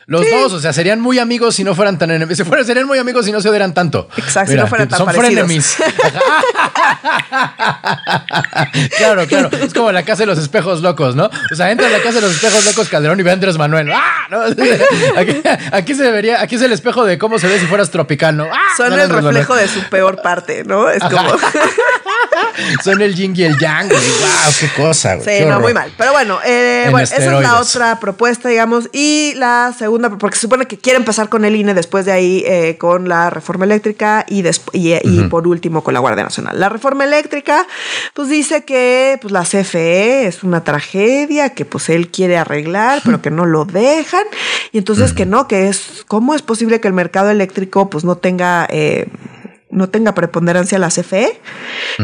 los dos, o sea, serían muy amigos si no fueran tan enemigos. serían muy amigos si no se odiaran tanto. Exacto, si no fueran tan Son frenemies. [laughs] claro, claro. Es como la casa de los espejos locos, ¿no? O sea, entra en la casa de los espejos locos Calderón y ve a Andrés Manuel. ¡Ah! [laughs] Aquí, se debería, aquí es el espejo de cómo se ve si fueras tropical, ¿no? ¡Ah! Son el reflejo de su peor parte, ¿no? Es como. [laughs] [laughs] Son el yin y el yang, güey. ¡Wow! ¡Qué cosa, güey! Sí, no, muy mal. Pero bueno, eh, bueno esa es la otra propuesta, digamos. Y la segunda porque se supone que quiere empezar con el INE, después de ahí eh, con la reforma eléctrica y, y, por último con la Guardia Nacional. La reforma eléctrica, pues dice que pues, la CFE es una tragedia, que pues él quiere arreglar, pero que no lo dejan. Y entonces que no, que es, ¿cómo es posible que el mercado eléctrico pues no tenga... Eh, no tenga preponderancia la CFE,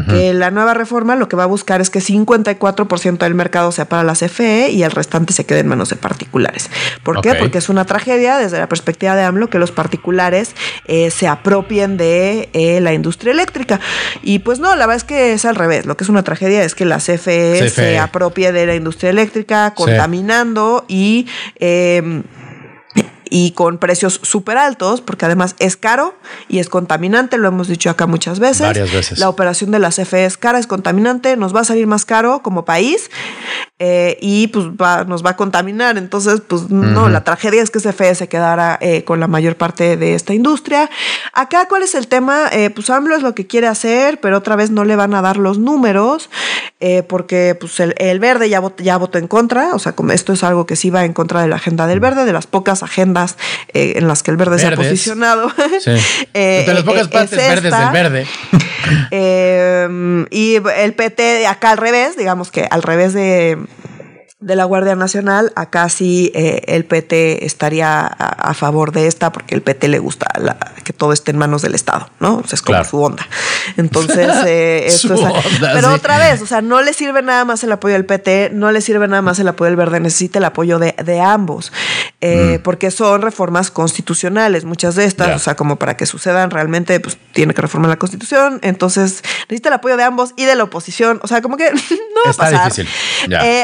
que la nueva reforma lo que va a buscar es que 54% del mercado sea para la CFE y el restante se quede en manos de particulares. ¿Por qué? Porque es una tragedia desde la perspectiva de AMLO que los particulares eh, se apropien de eh, la industria eléctrica. Y pues no, la verdad es que es al revés. Lo que es una tragedia es que la CFE, se apropie de la industria eléctrica, contaminando y... Eh, y con precios súper altos, porque además es caro y es contaminante, lo hemos dicho acá muchas veces. Varias veces. La operación de la CFE es cara, es contaminante, nos va a salir más caro como país eh, y pues nos va a contaminar. Entonces, pues no, la tragedia es que CFE se quedara eh, con la mayor parte de esta industria. Acá, ¿cuál es el tema? Eh, pues AMLO es lo que quiere hacer, pero otra vez no le van a dar los números, porque pues el, verde ya, ya votó en contra, o sea, como esto es algo que sí va en contra de la agenda del verde, de las pocas agendas eh, en las que el verde se ha posicionado. Sí. [laughs] eh, de las pocas partes verdes del verde. [laughs] Eh, y el PT acá al revés, digamos que al revés de de la Guardia Nacional, acá sí eh, el PT estaría a, favor de esta porque el PT le gusta que todo esté en manos del Estado, ¿no? O sea, es como su onda. Entonces, [laughs] eh, esto es, pero otra vez, o sea, no le sirve nada más el apoyo del PT, no le sirve nada más el apoyo del Verde, necesita el apoyo de, de ambos, eh, mm. porque son reformas constitucionales, muchas de estas, o sea, como para que sucedan realmente, pues tiene que reformar la Constitución, entonces necesita el apoyo de ambos y de la oposición, o sea, como que [laughs] no va a pasar. Difícil.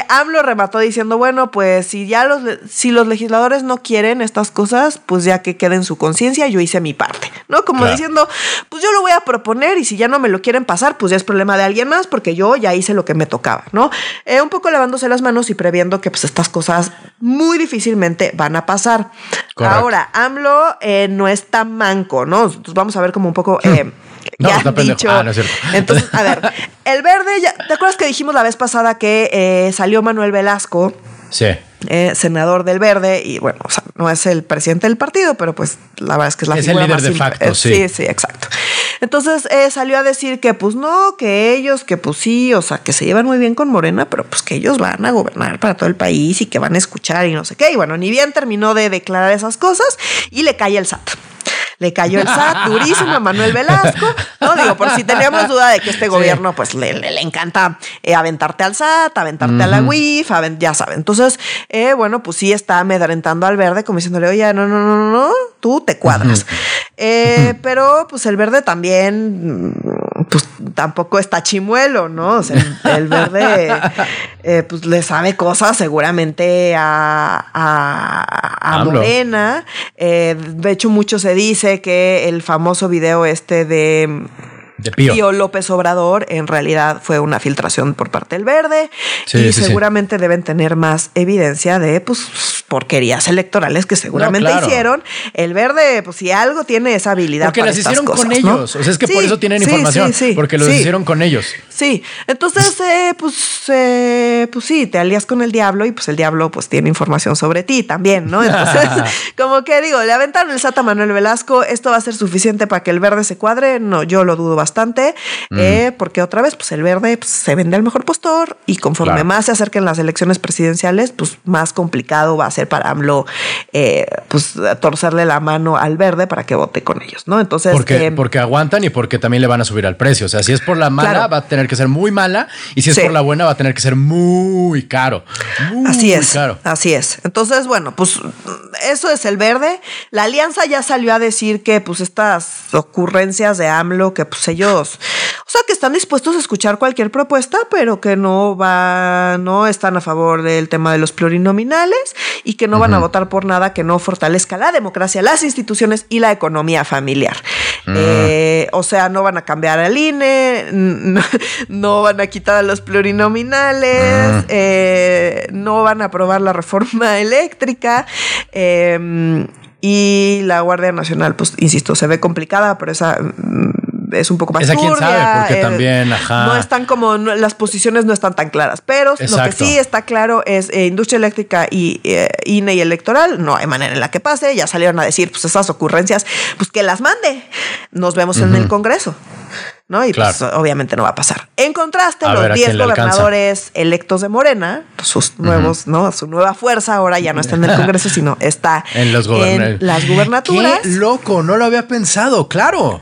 AMLO remató diciendo, bueno, pues si ya los, si los legisladores no quieren estas cosas, pues ya que quede en su conciencia, yo hice mi parte, ¿no? Como diciendo, pues yo lo voy a proponer y si ya no me lo quieren pasar, pues ya es problema de alguien más porque yo ya hice lo que me tocaba, ¿no? Eh, un poco lavándose las manos y previendo que pues estas cosas muy difícilmente van a pasar. Ahora, AMLO eh, no es tan manco, ¿no? Entonces vamos a ver como un poco... Eh, [laughs] no, ya han dicho. Ah, no es cierto. Entonces, a ver, [laughs] el verde, ya, ¿te acuerdas que dijimos la vez pasada que eh, salió Manuel Velasco? Sí. Eh, senador del Verde, y bueno, o sea, no es el presidente del partido, pero pues la verdad es que es la es el líder de facto, sí. Sí, sí, exacto. Entonces eh, salió a decir que pues no, que ellos, que pues sí, o sea, que se llevan muy bien con Morena, pero pues que ellos van a gobernar para todo el país y que van a escuchar y no sé qué. Y bueno, ni bien terminó de declarar esas cosas y le cae el SAT le cayó el SAT durísimo a Manuel Velasco. No digo, por si teníamos duda de que este gobierno, pues le, le, encanta eh, aventarte al SAT, aventarte a la WIF, ya saben. Entonces, eh, bueno, pues sí está amedrentando al verde, como diciéndole, oye, no, no, no, no, no, tú te cuadras. Eh, pero pues el verde también, pues tampoco está chimuelo, ¿no? O sea, el, verde, [laughs] pues le sabe cosas seguramente a, a, Morena. de hecho, mucho se dice que el famoso video este de de Pío. López Obrador en realidad fue una filtración por parte del Verde y seguramente deben tener más evidencia de pues porquerías electorales que seguramente hicieron. El Verde, pues si algo tiene esa habilidad. Porque las hicieron con ellos. O sea, es que por eso tienen información. porque lo hicieron con ellos. Sí. Entonces, eh, pues, eh, pues sí, te alías con el diablo y pues el diablo pues tiene información sobre ti también, ¿no? Entonces, [laughs] como que digo, le aventaron el SAT Manuel Velasco, ¿esto va a ser suficiente para que el verde se cuadre? No, yo lo dudo bastante bastante, mm. eh, porque otra vez, pues el verde pues, se vende al mejor postor y conforme más se acerquen las elecciones presidenciales, pues más complicado va a ser hacer para AMLO, eh, pues torcerle la mano al verde para que vote con ellos, ¿no? Entonces. Porque, eh, porque aguantan y porque también le van a subir al precio. O sea, si es por la mala, va a tener que ser muy mala. Y si es por la buena, va a tener que ser muy caro. así es. Así es. Entonces, bueno, pues eso es el verde. La alianza ya salió a decir que, pues, estas ocurrencias de AMLO, que pues ellos, sea, que están dispuestos a escuchar cualquier propuesta, pero que no va, no están a favor del tema de los plurinominales y que no van a votar por nada que no fortalezca la democracia, las instituciones y la economía familiar. Mm. Eh, o sea, no van a cambiar al INE, no, van a quitar a los plurinominales, mm. eh, no van a aprobar la reforma [laughs] eléctrica. Em, y la Guardia Nacional, pues insisto, se ve complicada, pero esa mm, es un poco más Esa quién sabe, porque eh, también, ajá. No están como, las posiciones no están tan claras. Pero lo que sí está claro es eh, industria eléctrica y eh, INE y electoral, no hay manera en la que pase. Ya salieron a decir, pues esas ocurrencias, pues que las mande. Nos vemos en el Congreso. ¿no? Y pues obviamente no va a pasar. En contraste, los 10 gobernadores electos de Morena, sus nuevos, ¿no? Su nueva fuerza ahora ya no está en el Congreso, sino está [laughs] en, los en las [laughs] gubernaturas. Qué loco, no lo había pensado, claro.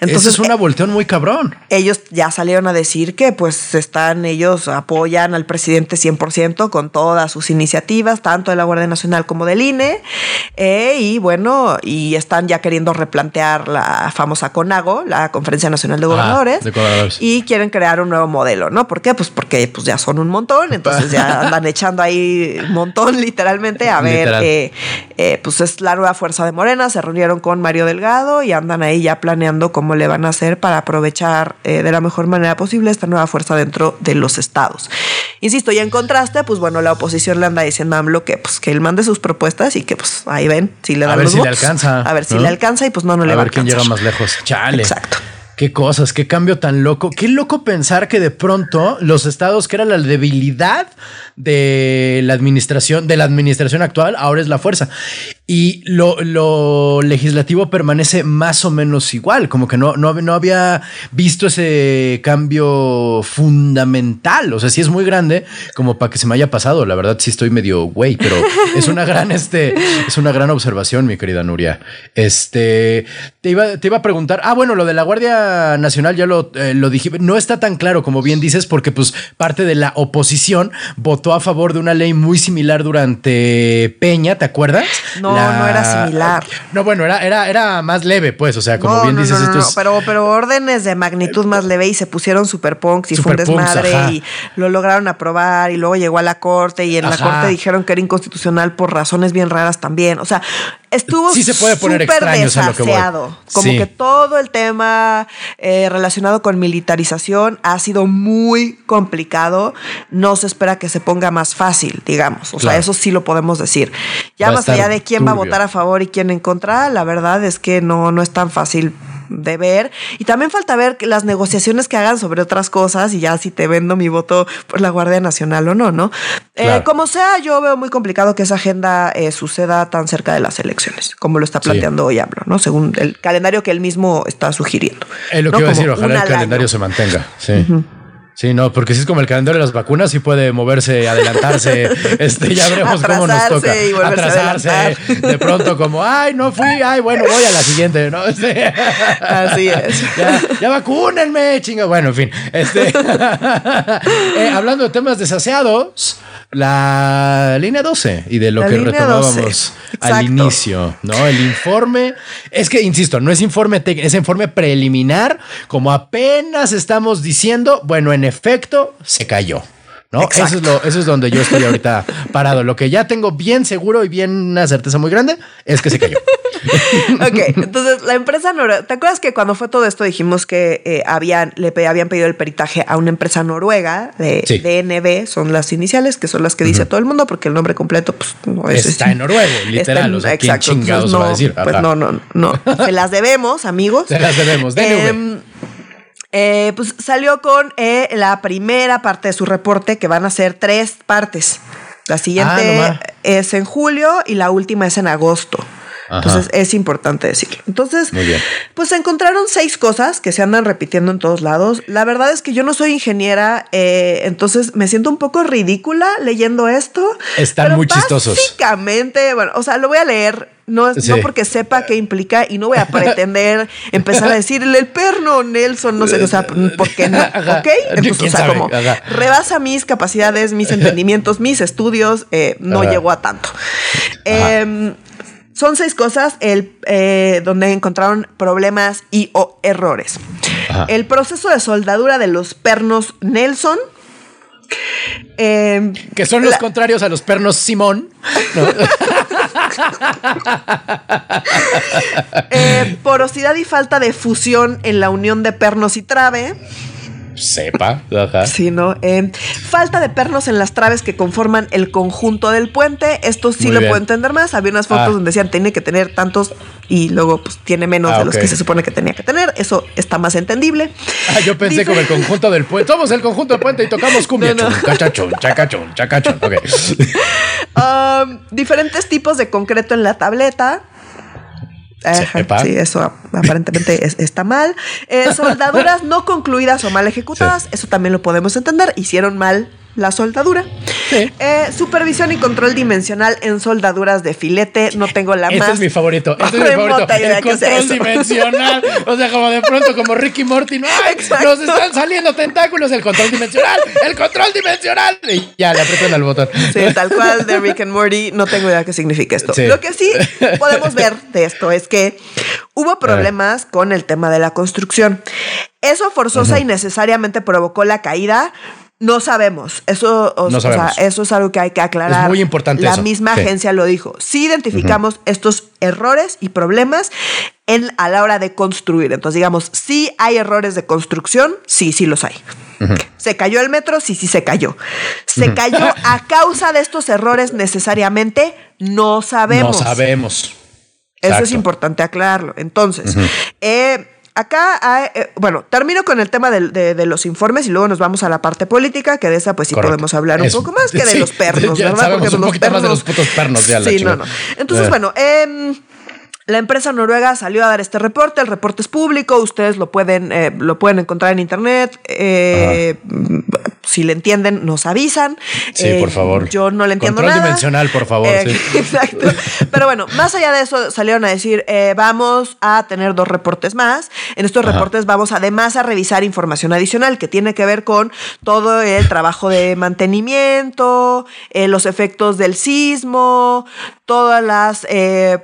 Entonces, es una volteón muy cabrón. Ellos ya salieron a decir que pues están, ellos apoyan al presidente 100% con todas sus iniciativas, tanto de la Guardia Nacional como del INE. Eh, y bueno, y están ya queriendo replantear la famosa CONAGO, la Conferencia Nacional de Gobernadores, y quieren crear un nuevo modelo, ¿no? ¿Por qué? Pues porque pues ya son un montón, [laughs] entonces ya andan echando ahí un montón literalmente a ver, eh, eh, pues es la nueva fuerza de Morena, se reunieron con Mario Delgado y andan ahí ya planeando cómo le van a hacer para aprovechar eh, de la mejor manera posible esta nueva fuerza dentro de los estados. Insisto, y en contraste, pues bueno, la oposición le anda diciendo a AMLO que, pues, que él mande sus propuestas y que pues ahí ven si le dan a ver si le alcanza. A ver si le alcanza y pues no, no le va a ver quién llega más lejos. Chale. Exacto. Qué cosas, qué cambio tan loco. Qué loco pensar que de pronto los estados, que era la debilidad de la administración, de la administración actual, ahora es la fuerza. Y lo, legislativo permanece más o menos igual, como que no, no, no, había visto ese cambio fundamental. O sea, sí es muy grande como para que se me haya pasado. La verdad, sí estoy medio güey, pero es una gran, este, es una gran observación, mi querida Nuria. Este te iba, te iba a preguntar. Ah, bueno, lo de la Guardia Nacional ya lo, eh, lo dije. No está tan claro, como bien dices, porque pues parte de la oposición votó a favor de una ley muy similar durante Peña, ¿te acuerdas? No, no era similar. No, bueno, era, era, era más leve, pues, o sea, como bien dices, esto es... pero, pero órdenes de magnitud más leve y se pusieron super punks y fue un desmadre y lo lograron aprobar y luego llegó a la corte y en la corte dijeron que era inconstitucional por razones bien raras también. O sea, estuvo sí se puede poner Como que todo el tema eh, relacionado con militarización ha sido muy complicado. No se espera que se ponga más fácil, digamos. O sea, eso sí lo podemos decir. Ya más allá de quién va a votar a favor y quién en contra, la verdad es que no, no es tan fácil de ver. Y también falta ver las negociaciones que hagan sobre otras cosas y ya si te vendo mi voto por la Guardia Nacional o no, ¿no? Eh, como sea, yo veo muy complicado que esa agenda eh, suceda tan cerca de las elecciones, como lo está planteando hoy AMLO, ¿no? Según el calendario que él mismo está sugiriendo. Es lo que iba a decir, ojalá el calendario se mantenga. Sí. Sí, no, porque si es como el calendario de las vacunas, sí puede moverse, adelantarse. [laughs] este, ya veremos cómo nos toca. atrasarse. De pronto, como, ay, no fui, ay, bueno, voy a la siguiente, ¿no? [laughs] Este, Así es. Ya, ya vacúnenme, chinga. Bueno, en fin. Este, [laughs] eh, hablando de temas desaseados la línea 12 y de lo que retomábamos al inicio, ¿no? El informe, es que, insisto, no es informe técnico, es informe preliminar, como apenas estamos diciendo, bueno, en efecto, se cayó. ¿No? Eso es, lo, eso es donde yo estoy ahorita parado. Lo que ya tengo bien seguro y bien una certeza muy grande es que se cayó. [laughs] ok, entonces la empresa noruega, ¿te acuerdas que cuando fue todo esto dijimos que eh, habían, le habían pedido el peritaje a una empresa noruega de DNB, son las iniciales, que son las que dice todo el mundo, porque el nombre completo pues, no es. Está en noruego, [laughs] literal. o sea, ¿quién chingados va a decir? Pues no, no, no. Se las debemos, amigos. Se las debemos. Eh, pues salió con eh, la primera parte de su reporte, que van a ser tres partes. La siguiente ah, es en julio y la última es en agosto. Entonces es importante decirlo. Entonces, pues se encontraron seis cosas que se andan repitiendo en todos lados. La verdad es que yo no soy ingeniera, eh, entonces me siento un poco ridícula leyendo esto. Están muy chistosos. Básicamente, bueno, o sea, lo voy a leer no, no porque sepa qué implica y no voy a pretender [laughs] empezar a decirle el perno Nelson, no sé, o sea, [laughs] ¿por qué no? ¿Ok? Entonces, o sea, como rebasa mis capacidades, mis entendimientos, mis estudios, eh, no llegó a tanto. Eh, son seis cosas el, eh, donde encontraron problemas y o errores. El proceso de soldadura de los pernos Nelson. Em, que son los contrarios a los pernos Simón. [laughs] Eh, porosidad y falta de fusión en la unión de pernos y trave sepa. Sí, ¿no? Eh, falta de pernos en las traves que conforman el conjunto del puente. Esto sí lo puedo entender más. Había unas fotos ah. donde decían tiene que tener tantos y luego pues tiene menos de ah, los que se supone que tenía que tener. Eso está más entendible. Ah, yo pensé como el conjunto del puente. Somos el conjunto del puente y tocamos cumbia. No, Chachachón, chacachón, chacachón. Ok. [laughs] Um, diferentes tipos de concreto en la tableta sí, eso aparentemente está mal. Eh, soldaduras no concluidas o mal ejecutadas, eso también lo podemos entender. Hicieron mal la soldadura. Eh, supervisión y control dimensional en soldaduras de filete. No tengo la más. Ese es mi favorito. Ese es mi favorito. El control dimensional. O sea, como de pronto, como Ricky Morty. No, nos están saliendo tentáculos. El control dimensional. El control dimensional. Y ya le aprietan al botón. Sí, tal cual de Rick and Morty. No tengo idea qué significa esto. Lo que sí podemos ver de esto es que hubo problemas con el tema de la construcción. Eso forzosa y necesariamente provocó la caída no sabemos. Eso, eso es algo que hay que aclarar. Es muy importante. La misma agencia lo dijo. Si identificamos estos errores y problemas en, a la hora de construir. Entonces, digamos, si hay errores de construcción, sí, sí los hay. ¿Se cayó el metro? Sí, sí se cayó. ¿Se cayó a causa de estos errores necesariamente? No sabemos. No sabemos. Eso es importante aclararlo. Entonces, eh, acá, eh, bueno, termino con el tema de, los informes y luego nos vamos a la parte política, que de esa pues sí podemos hablar un poco más que de los pernos, ¿verdad? Porque un poquito más de los putos pernos. Ya sí, no, no. Entonces, eh. bueno, eh, la empresa noruega salió a dar este reporte, el reporte es público, ustedes lo pueden, eh, lo pueden encontrar en internet. Eh, si le entienden, nos avisan. Sí, por favor. Yo no le entiendo Control dimensional, por favor. Eh, [laughs] exacto. Pero bueno, más allá de eso, salieron a decir, vamos a tener dos reportes más. En estos reportes vamos además a revisar información adicional que tiene que ver con todo el trabajo de mantenimiento, los efectos del sismo, todas las,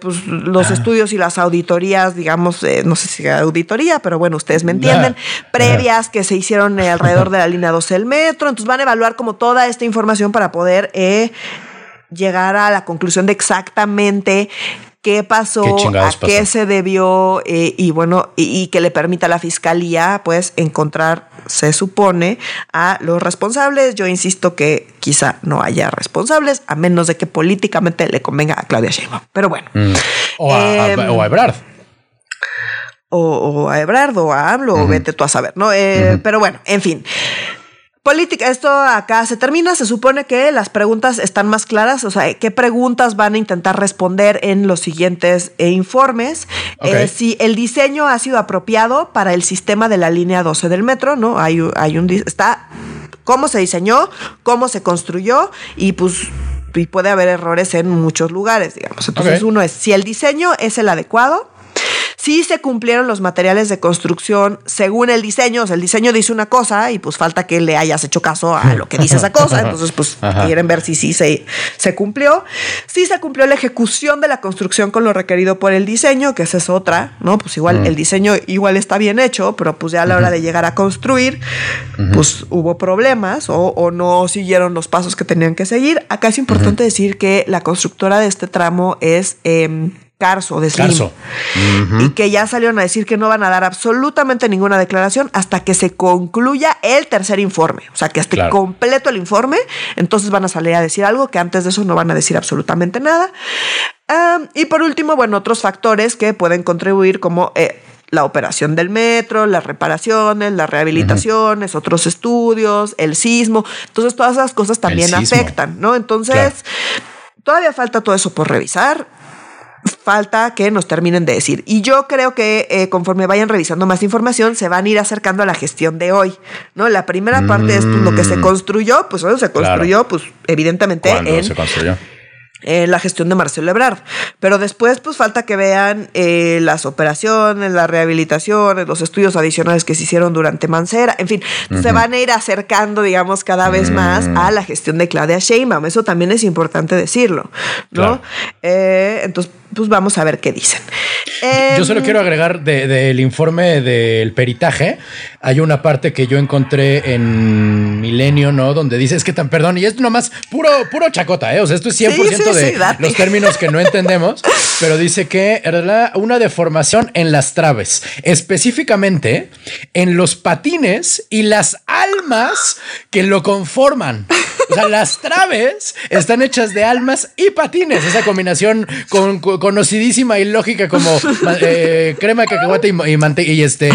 pues, los estudios y las auditorías, digamos, eh, no sé si auditoría, pero bueno, ustedes me entienden, previas que se hicieron alrededor de la línea 12 del metro. Entonces van a evaluar como toda esta información para poder eh, llegar a la conclusión de exactamente qué pasó, a qué se debió eh, y bueno, y, que le permita a la fiscalía pues encontrar, se supone, a los responsables. Yo insisto que quizá no haya responsables, a menos de que políticamente le convenga a Claudia Sheinbaum. Pero bueno. Mm. O, a, em, o, a, Ebrard. O, a Ebrard o a AMLO, o vete tú a saber, ¿no? Eh, pero bueno, en fin. Política, esto acá se termina. Se supone que las preguntas están más claras. O sea, qué preguntas van a intentar responder en los siguientes eh, informes. Eh, si el diseño ha sido apropiado para el sistema de la línea 12 del metro, ¿no? Hay, hay un. Está cómo se diseñó, cómo se construyó y pues y puede haber errores en muchos lugares, digamos. Entonces, uno es si el diseño es el adecuado sí se cumplieron los materiales de construcción según el diseño. O sea, el diseño dice una cosa y pues falta que le hayas hecho caso a lo que dice esa cosa. Entonces, pues [laughs] quieren ver si sí se, se cumplió. Sí se cumplió la ejecución de la construcción con lo requerido por el diseño, que esa es otra, ¿no? Pues igual mm. el diseño igual está bien hecho, pero pues ya a la hora de llegar a construir, pues hubo problemas o, no siguieron los pasos que tenían que seguir. Acá es importante decir que la constructora de este tramo es... Em, Carso de Slim. Y que ya salieron a decir que no van a dar absolutamente ninguna declaración hasta que se concluya el tercer informe. O sea, que esté completo el informe. Entonces van a salir a decir algo que antes de eso no van a decir absolutamente nada. y por último, bueno, otros factores que pueden contribuir como... Eh, la operación del metro, las reparaciones, las rehabilitaciones, otros estudios, el sismo. Entonces, todas esas cosas también afectan, ¿no? Entonces, todavía falta todo eso por revisar falta que nos terminen de decir. Y yo creo que eh, conforme vayan revisando más información, se van a ir acercando a la gestión de hoy. ¿no? La primera parte es pues, lo que se mm. construyó, pues eso se construyó, pues evidentemente. en, se construyó? Eh, la gestión de Marcelo Ebrard. Pero después, pues falta que vean eh, las operaciones, la rehabilitación, los estudios adicionales que se hicieron durante Mancera. En fin, se van a ir acercando, digamos, cada vez más a la gestión de Claudia Sheinbaum. Eso también es importante decirlo, ¿no? Eh, entonces, pues vamos a ver qué dicen. Yo solo em, quiero agregar del informe del peritaje. Hay una parte que yo encontré en Milenio, ¿no? Donde dice, es que tan, perdón, y es nomás puro, puro chacota, ¿eh? O sea, esto es 100% de los términos que no entendemos, [laughs] pero dice que una deformación en las traves, específicamente en los patines y las almas que lo conforman. O sea, las traves están hechas de almas y patines. Esa combinación con, conocidísima y lógica como eh, crema de cacahuate y, y, este,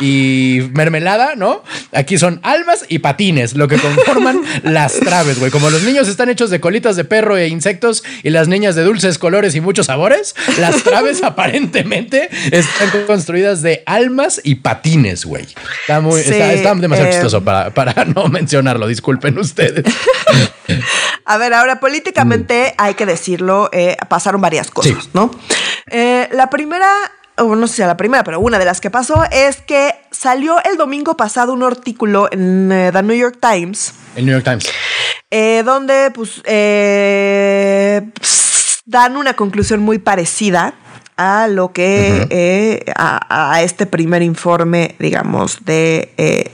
y, mermelada, ¿no? Aquí son almas y patines, lo que conforman las traves, güey. Como los niños están hechos de colitas de perro e insectos y las niñas de dulces colores y muchos sabores, las traves [laughs] aparentemente están construidas de almas y patines, güey. Está muy, está, demasiado eh, chistoso para, para no mencionarlo. Disculpen ustedes. A ver, ahora políticamente hay que decirlo, eh, pasaron varias cosas, ¿no? Eh, la primera, o no sé si la primera, pero una de las que pasó es que salió el domingo pasado un artículo en eh, The New York Times. El New York Times. donde pues dan una conclusión muy parecida a lo que a, este primer informe, digamos, de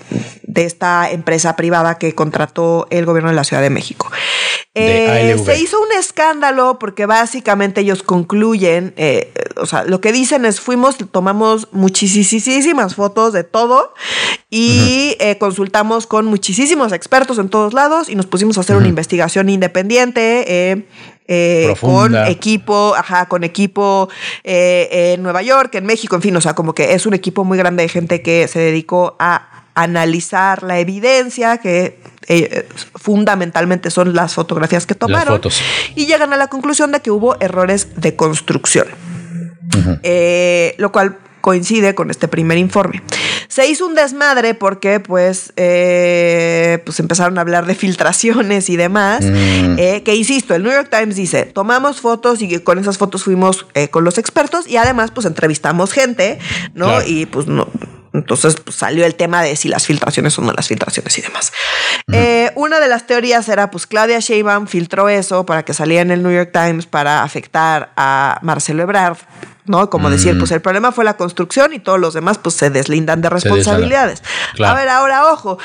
de esta empresa privada que contrató el gobierno de la Ciudad de México. Eh, se hizo un escándalo porque básicamente ellos concluyen, eh, o sea, lo que dicen es fuimos, tomamos muchísimas fotos de todo y eh, consultamos con muchísimos expertos en todos lados y nos pusimos a hacer una investigación independiente. Con equipo, ajá, con equipo en Nueva York, en México, en fin, o sea, como que es un equipo muy grande de gente que se dedicó a analizar la evidencia, que eh, fundamentalmente son las fotografías que tomaron, y llegan a la conclusión de que hubo errores de construcción, eh, lo cual coincide con este primer informe. Se hizo un desmadre porque pues, eh, pues empezaron a hablar de filtraciones y demás, mm. que insisto, el New York Times dice, tomamos fotos y con esas fotos fuimos con los expertos y además pues entrevistamos gente, ¿no? Y pues no, entonces pues, salió el tema de si las filtraciones son no las filtraciones y demás. Eh, una de las teorías era, pues Claudia Sheinbaum filtró eso para que saliera en el New York Times para afectar a Marcelo Ebrard ¿no? Como decir, pues el problema fue la construcción y todos los demás pues se deslindan de responsabilidades. A ver, ahora ojo,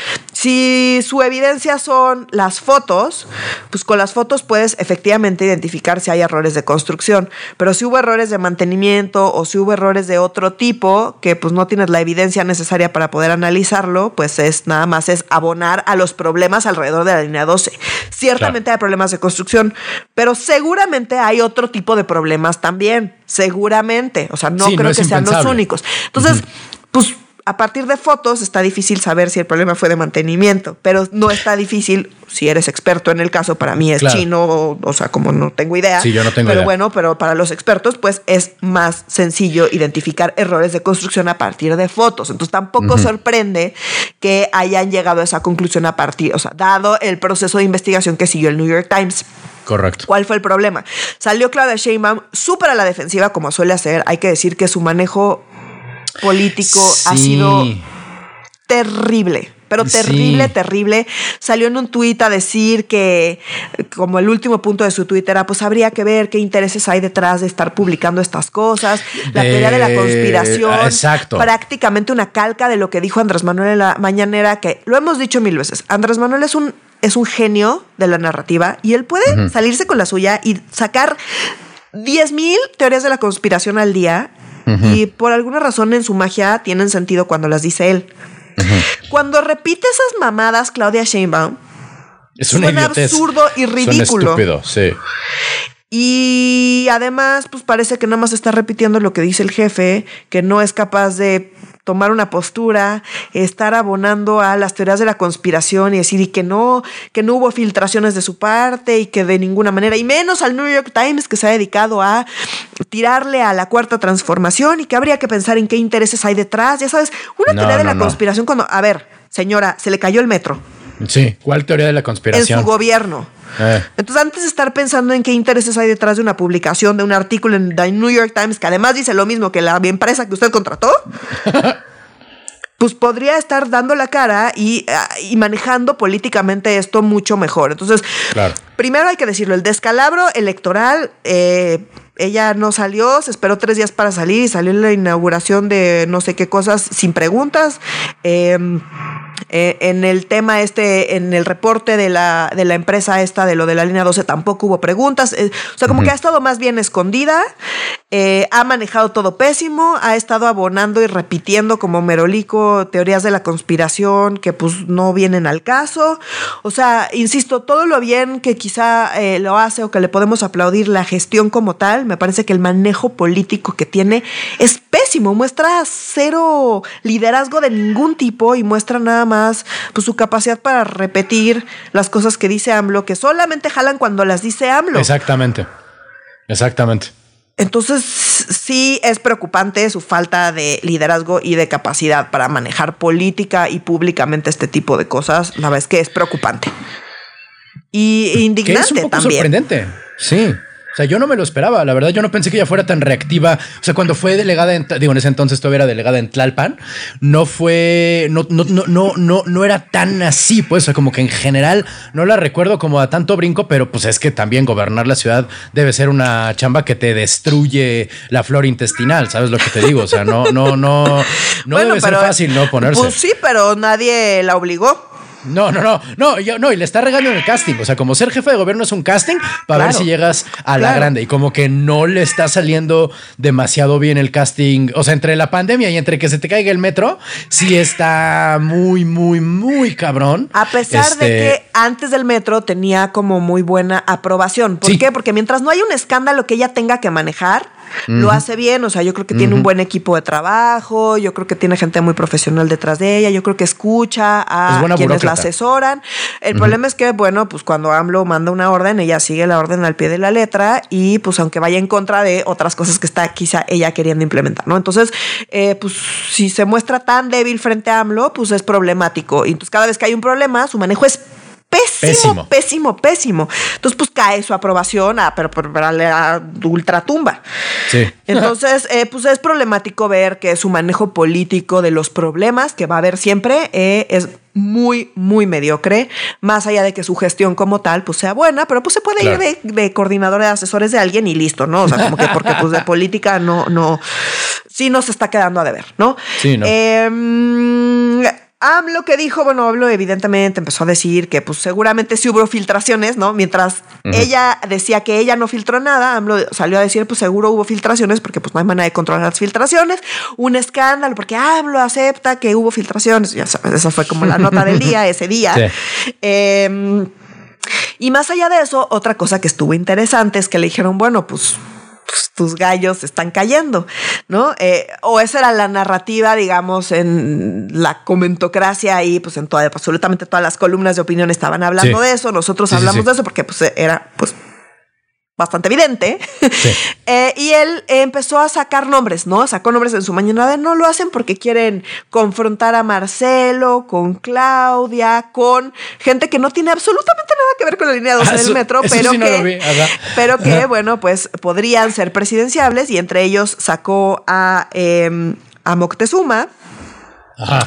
si su evidencia son las fotos, pues con las fotos puedes efectivamente identificar si hay errores de construcción, pero si hubo errores de mantenimiento o si hubo errores de otro tipo que pues no tienes la evidencia necesaria para poder analizarlo, pues es nada más es abonar a los problemas alrededor de la línea 12. Ciertamente hay problemas de construcción, pero seguramente hay otro tipo de problemas también seguramente. O sea, no creo que sean los únicos. Entonces, pues a partir de fotos está difícil saber si el problema fue de mantenimiento, pero no está difícil si eres experto en el caso. Para mí es chino, o, sea, como no tengo idea. Sí, yo no tengo pero bueno, pero para los expertos, pues es más sencillo identificar errores de construcción a partir de fotos. Entonces tampoco sorprende que hayan llegado a esa conclusión a partir, o sea, dado el proceso de investigación que siguió el New York Times. Correcto. ¿Cuál fue el problema? Salió Claudia Sheinbaum súper a la defensiva, como suele hacer. Hay que decir que su manejo político ha sido terrible pero terrible, terrible. Salió en un tuit a decir que, como el último punto de su tuit era, pues habría que ver qué intereses hay detrás de estar publicando estas cosas. La teoría de la conspiración. Exacto. Prácticamente una calca de lo que dijo Andrés Manuel en la mañanera, que lo hemos dicho mil veces. Andrés Manuel es un es un genio de la narrativa y él puede salirse con la suya y sacar 10.000 teorías de la conspiración al día y por alguna razón en su magia tienen sentido cuando las dice él. Cuando repite esas mamadas Claudia Sheinbaum, es un absurdo y ridículo. estúpido, sí. Y además, pues parece que nada más está repitiendo lo que dice el jefe, que no es capaz de tomar una postura, estar abonando a las teorías de la conspiración y decir y que no, que no hubo filtraciones de su parte y que de ninguna manera, y menos al New York Times que se ha dedicado a tirarle a la cuarta transformación y que habría que pensar en qué intereses hay detrás. Ya sabes, una teoría de la conspiración cuando, a ver, señora, se le cayó el metro. Sí, ¿cuál teoría de la conspiración? En su gobierno. Eh. Entonces, antes de estar pensando en qué intereses hay detrás de una publicación, de un artículo en The New York Times, que además dice lo mismo que la empresa que usted contrató, [laughs] pues podría estar dando la cara y, ah, y, manejando políticamente esto mucho mejor. Entonces, primero hay que decirlo, el descalabro electoral, eh, ella no salió, se esperó tres días para salir y salió en la inauguración de no sé qué cosas sin preguntas. Eh, eh, en el tema este, en el reporte de la, de la empresa esta de lo de la línea 12 tampoco hubo preguntas. Eh, o sea, como que ha estado más bien escondida, eh, ha manejado todo pésimo, ha estado abonando y repitiendo como merolico teorías de la conspiración que pues no vienen al caso. O sea, insisto, todo lo bien que quizá lo hace o que le podemos aplaudir la gestión como tal, me parece que el manejo político que tiene es pésimo, muestra cero liderazgo de ningún tipo y muestra nada más pues, su capacidad para repetir las cosas que dice AMLO, que solamente jalan cuando las dice AMLO. Exactamente. Exactamente. Entonces, sí es preocupante su falta de liderazgo y de capacidad para manejar política y públicamente este tipo de cosas. La verdad es que es preocupante. Y indignante es un poco también. sorprendente. Sí. O sea, yo no me lo esperaba. La verdad, yo no pensé que ella fuera tan reactiva. O sea, cuando fue delegada en, digo, en ese entonces todavía era delegada en Tlalpan, no fue, no, no, no, no, no, no era tan así. Pues, o sea, como que en general no la recuerdo como a tanto brinco, pero pues es que también gobernar la ciudad debe ser una chamba que te destruye la flora intestinal. ¿Sabes lo que te digo? O sea, no, no, no, no [laughs] debe ser fácil no ponerse. Pues sí, pero nadie la obligó. No, no, no, no, yo, no, y le está regando en el casting. O sea, como ser jefe de gobierno es un casting para ver si llegas a la grande. Y como que no le está saliendo demasiado bien el casting. O sea, entre la pandemia y entre que se te caiga el metro, sí está muy, muy, muy cabrón. A pesar de este que antes del metro tenía como muy buena aprobación. ¿Por qué? Porque mientras no hay un escándalo que ella tenga que manejar, lo hace bien, o sea, yo creo que tiene un buen equipo de trabajo, yo creo que tiene gente muy profesional detrás de ella, yo creo que escucha a quienes la asesoran. El problema es que, bueno, pues cuando AMLO manda una orden, ella sigue la orden al pie de la letra y pues aunque vaya en contra de otras cosas que está quizá ella queriendo implementar, ¿no? Entonces, eh, pues si se muestra tan débil frente a AMLO, pues es problemático. Y entonces cada vez que hay un problema, su manejo es pésimo, pésimo, pésimo, Entonces, pues cae su aprobación a, pero, para la ultratumba. Sí. [laughs] Entonces, eh, pues es problemático ver que su manejo político de los problemas que va a haber siempre eh, es muy, muy mediocre, más allá de que su gestión como tal pues sea buena, pero pues se puede ir de, de, coordinador de asesores de alguien y listo, ¿no? O sea, como que porque pues de [laughs] política no, no, sí nos está quedando a deber, ¿no? Sí, no. Eh, AMLO que dijo, bueno, AMLO evidentemente empezó a decir que pues seguramente sí hubo filtraciones, ¿no? Mientras ella decía que ella no filtró nada, AMLO salió a decir pues seguro hubo filtraciones porque pues no hay manera de controlar las filtraciones, un escándalo porque AMLO acepta que hubo filtraciones, ya sabes, esa fue como la nota del día, [laughs] ese día. Em, y más allá de eso, otra cosa que estuvo interesante es que le dijeron, bueno, pues pues, tus gallos están cayendo, ¿no? Eh, o esa era la narrativa, digamos, en la comentocracia y pues en toda, absolutamente todas las columnas de opinión estaban hablando de eso, nosotros hablamos de eso porque pues era, pues bastante evidente. [laughs] Eh, y él empezó a sacar nombres, ¿no? Sacó nombres en su mañana no lo hacen porque quieren confrontar a Marcelo, con Claudia, con gente que no tiene absolutamente nada que ver con la línea 12 ah, del metro, pero que, pero que, bueno, pues podrían ser presidenciables. Y entre ellos sacó a, eh, a Moctezuma Ajá.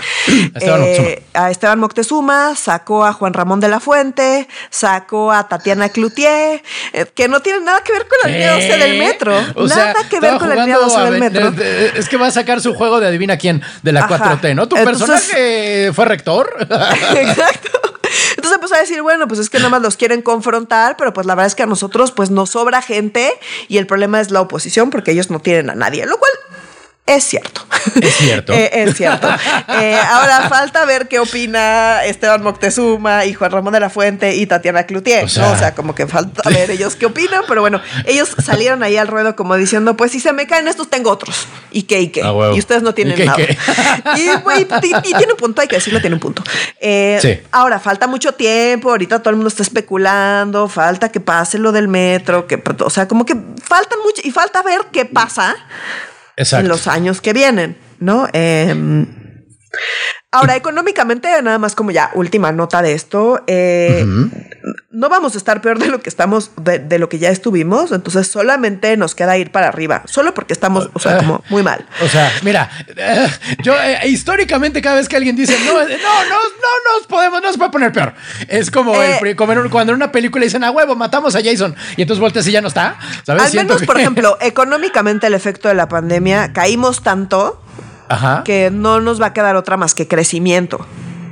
Esteban eh, a Esteban Moctezuma, sacó a Juan Ramón de la Fuente, sacó a Tatiana Cloutier, eh, que no tiene nada que ver con la línea 12 del metro. nada que ver con la línea 12 del metro. Es que va a sacar su juego de adivina quién de la 4T, ¿no? Tu personaje fue rector. [laughs] [laughs] Exacto. Entonces empezó a decir, bueno, pues es que nada más los quieren confrontar, pero pues la verdad es que a nosotros pues nos sobra gente y el problema es la oposición porque ellos no tienen a nadie, lo cual Es cierto. Es cierto. [laughs] Eh, es cierto. Eh, ahora falta ver qué opina Esteban Moctezuma y Juan Ramón de la Fuente y Tatiana Cloutier. O sea, como que falta ver ellos qué opinan, pero bueno, ellos salieron ahí al ruedo como diciendo, pues si se me caen estos, tengo otros. ¿Y qué y qué? Ah, y ustedes no tienen nada. [laughs] Y, y, tiene un punto, hay que decirlo, tiene un punto. Eh, ahora, falta mucho tiempo, ahorita todo el mundo está especulando, falta que pase lo del metro, que, o sea, como que faltan mucho, y falta ver qué pasa en los años que vienen, ¿no? Em, ahora, económicamente, nada más como ya última nota de esto, eh, no vamos a estar peor de lo que estamos, de, lo que ya estuvimos, entonces solamente nos queda ir para arriba, solo porque estamos, o sea, como muy mal. [laughs] O sea, mira, eh, yo eh, históricamente cada vez que alguien dice, no, no, no, no nos podemos, no se puede poner peor, es como, cuando en una película dicen, a huevo, matamos a Jason, y entonces vueltas y ya no está, ¿sabes? Al menos, por [laughs] ejemplo, económicamente el efecto de la pandemia, caímos tanto que no nos va a quedar otra más que crecimiento.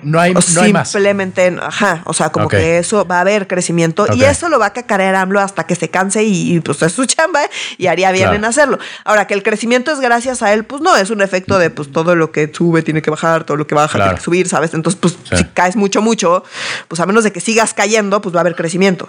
No hay, no Simplemente, ajá, o sea, como que eso va a haber crecimiento y eso lo va a cacarear AMLO hasta que se canse y, pues es su [laughs] chamba y haría bien en hacerlo. Ahora, que el crecimiento es gracias a él, pues no, es un efecto de pues todo lo que sube tiene que bajar, todo lo que baja tiene que subir, ¿sabes? Entonces, pues si caes mucho, mucho, pues a menos de que sigas cayendo, pues va a haber crecimiento.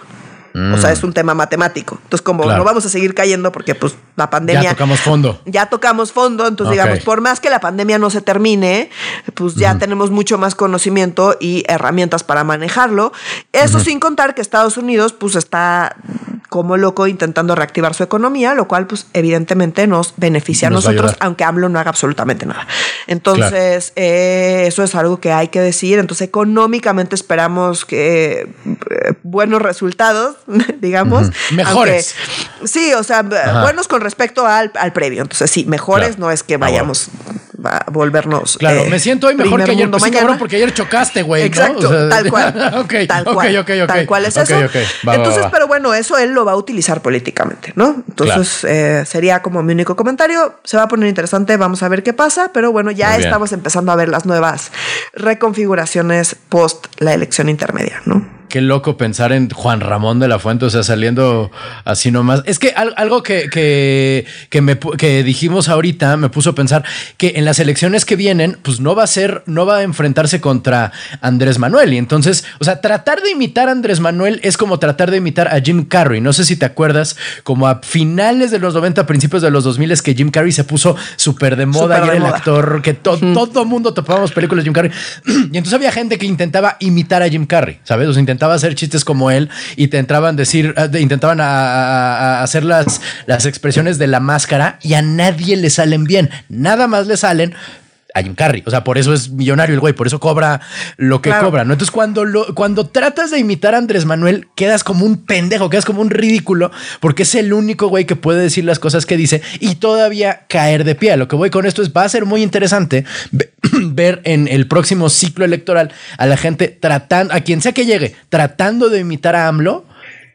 O sea, es un tema matemático. Entonces, como no vamos a seguir cayendo porque pues la pandemia... Ya tocamos fondo. Ya tocamos fondo. Entonces, digamos, por más que la pandemia no se termine, pues ya tenemos mucho más conocimiento y herramientas para manejarlo. Eso sin contar que Estados Unidos pues está como loco intentando reactivar su economía, lo cual pues evidentemente nos beneficia a nosotros, aunque AMLO no haga absolutamente nada. Entonces, eh, eso es algo que hay que decir. Entonces, económicamente esperamos que eh, buenos resultados [laughs] digamos. Mejores. sí, o sea, buenos con respecto al, previo. Entonces, sí, mejores no es que vayamos a volvernos. Claro, me siento hoy mejor que ayer. Pues mañana. porque ayer chocaste, güey. Exacto, tal cual. okay, tal cual. tal cual es eso. Entonces, pero bueno, eso él lo va a utilizar políticamente, ¿no? Entonces, eh, sería como mi único comentario. Se va a poner interesante, vamos a ver qué pasa, pero bueno, ya estamos empezando a ver las nuevas reconfiguraciones post la elección intermedia, ¿no? Qué loco pensar en Juan Ramón de la Fuente, o sea, saliendo así nomás. Es que algo que, que, me, que dijimos ahorita me puso a pensar que en las elecciones que vienen, pues no va a ser, no va a enfrentarse contra Andrés Manuel. Y entonces, o sea, tratar de imitar a Andrés Manuel es como tratar de imitar a Jim Carrey. No sé si te acuerdas, como a finales de los 90, principios de los 2000, es que Jim Carrey se puso súper de moda y era el actor que todo mundo topábamos películas de Jim Carrey. [clears throat] y entonces había gente que intentaba imitar a Jim Carrey, ¿sabes? O sea, intentaba hacer chistes como él y te entraban decir, eh, intentaban a, hacer las, las expresiones de la máscara y a nadie le salen bien. Nada más le salen a Jim Carrey. O sea, por eso es millonario el güey, por eso cobra lo que cobra, ¿no? Entonces, cuando, lo, cuando tratas de imitar a Andrés Manuel, quedas como un pendejo, quedas como un ridículo, porque es el único güey que puede decir las cosas que dice y todavía caer de pie. Lo que voy con esto es, va a ser muy interesante [clears throat] ver en el próximo ciclo electoral a la gente tratando, a quien sea que llegue, tratando de imitar a AMLO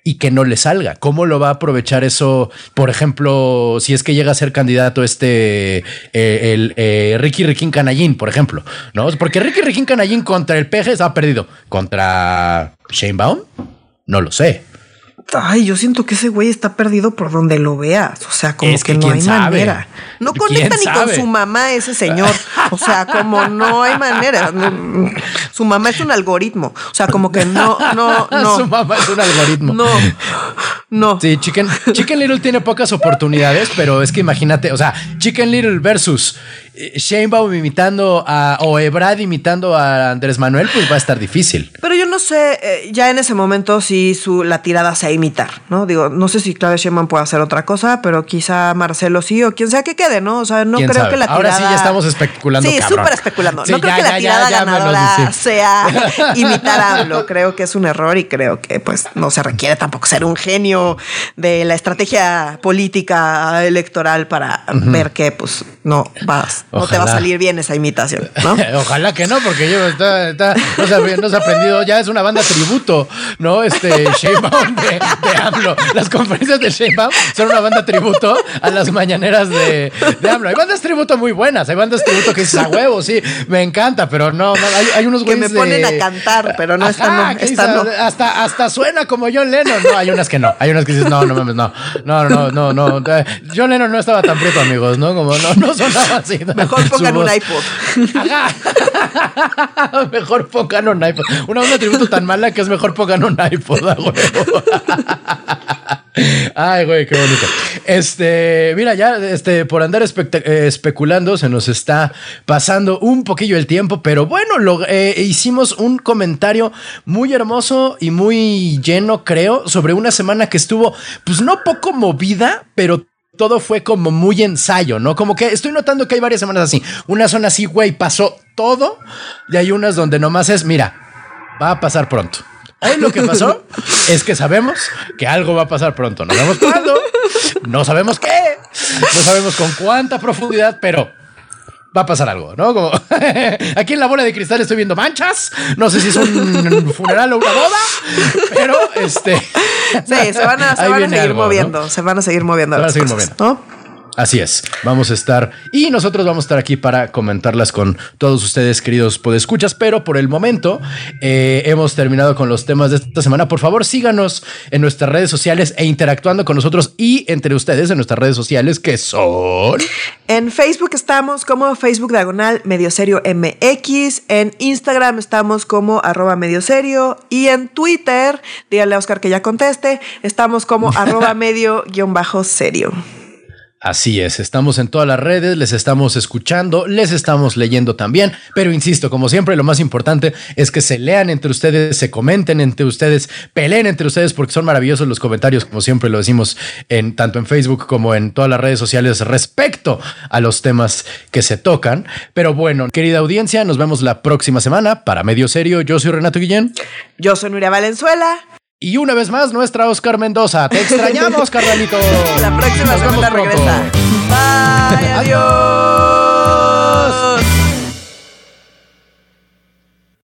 y que no le salga. ¿Cómo lo va a aprovechar eso? Por ejemplo, si es que llega a ser candidato este, eh, el eh, Ricky Riquín Canallín, por ejemplo, ¿no? Porque Ricky Riquín Canallín contra el PG ha perdido. ¿Contra Shane Baum? No lo sé. Ay, yo siento que ese güey está perdido por donde lo veas. O sea, como que, no hay manera. No conecta ni con su mamá ese señor. O sea, como no hay manera. su mamá es un algoritmo. O sea, como que no, no, no. [laughs] su mamá es un algoritmo. No, no. Sí, Chicken, Chicken Little tiene pocas oportunidades, pero es que imagínate, o sea, Chicken Little versus eh, Baum imitando a, o Ebrad imitando a Andrés Manuel, pues va a estar difícil. Pero yo no sé, eh, ya en ese momento si su, la tirada sea imitar, ¿no? Digo, no sé si Claudia Sheinbaum puede hacer otra cosa, pero quizá Marcelo sí o quien sea que quede, ¿no? O sea, no creo que la tirada... Ahora sí ya estamos especulando, Sí, súper especulando. no creo que la tirada ganadora sea [laughs] imitar a AMLO. Creo que es un error y creo que pues no se requiere tampoco ser un genio de la estrategia política electoral para ver que pues no vas no te va a salir bien esa imitación, ¿no? Ojalá que no, porque yo está, está, no, se ha, aprendido, ya es una banda tributo, ¿no? Este Sheinbaum de, de AMLO. Las conferencias de Sheinbaum son una banda tributo a las mañaneras de, de AMLO. Hay bandas tributo muy buenas, hay bandas tributo que dices a huevo, sí, me encanta, pero no, no hay, hay, unos que me ponen a cantar, pero no están, hasta, hasta suena como John Lennon, no, hay unas que no, hay unas que dices, no, no mames, no, no, no, no, no, no. John Lennon no estaba tan prieto, amigos, ¿no? Como no, no sonaba así. Mejor [laughs] pongan un iPod. [laughs] mejor pongan un iPod. Una onda tributo tan mala que es mejor pongan un iPod. [laughs] Ay, güey, qué bonito. Este, mira, ya este, por andar eh, especulando, se nos está pasando un poquillo el tiempo, pero bueno, lo, eh, hicimos un comentario muy hermoso y muy lleno, creo, sobre una semana que estuvo, pues no poco movida, pero todo fue como muy ensayo, ¿no? Como que estoy notando que hay varias semanas así. Una zona así, güey, pasó todo. Y hay unas donde nomás es, mira, va a pasar pronto. Hoy lo que pasó [laughs] es que sabemos que algo va a pasar pronto. No sabemos cuándo, no sabemos qué, no sabemos con cuánta profundidad, pero va a pasar algo, ¿no? Como [laughs] aquí en la bola de cristal estoy viendo manchas. No sé si es un [laughs] funeral o una boda, pero este. Sí, se van a, seguir moviendo. Se van a seguir moviendo. Se van a seguir moviendo. ¿no? Así es, vamos a estar y nosotros vamos a estar aquí para comentarlas con todos ustedes, queridos podescuchas, pero por el momento eh, hemos terminado con los temas de esta semana. Por favor, síganos en nuestras redes sociales e interactuando con nosotros y entre ustedes en nuestras redes sociales que son... En Facebook estamos como Facebook Diagonal Medio Serio MX, en Instagram estamos como arroba medio serio y en Twitter, dígale a Oscar que ya conteste, estamos como [laughs] arroba medio guion bajo serio. Así es, estamos en todas las redes, les estamos escuchando, les estamos leyendo también, pero insisto, como siempre, lo más importante es que se lean entre ustedes, se comenten entre ustedes, peleen entre ustedes, porque son maravillosos los comentarios, como siempre lo decimos en tanto en Facebook como en todas las redes sociales respecto a los temas que se tocan. Pero bueno, querida audiencia, nos vemos la próxima semana para Medio Serio. Yo soy Renato Guillén. Yo soy Nuria Valenzuela. Y una vez más, nuestra Oscar Mendoza. Te [laughs] extrañamos, carnalito. La próxima semana regresa. Bye, adiós.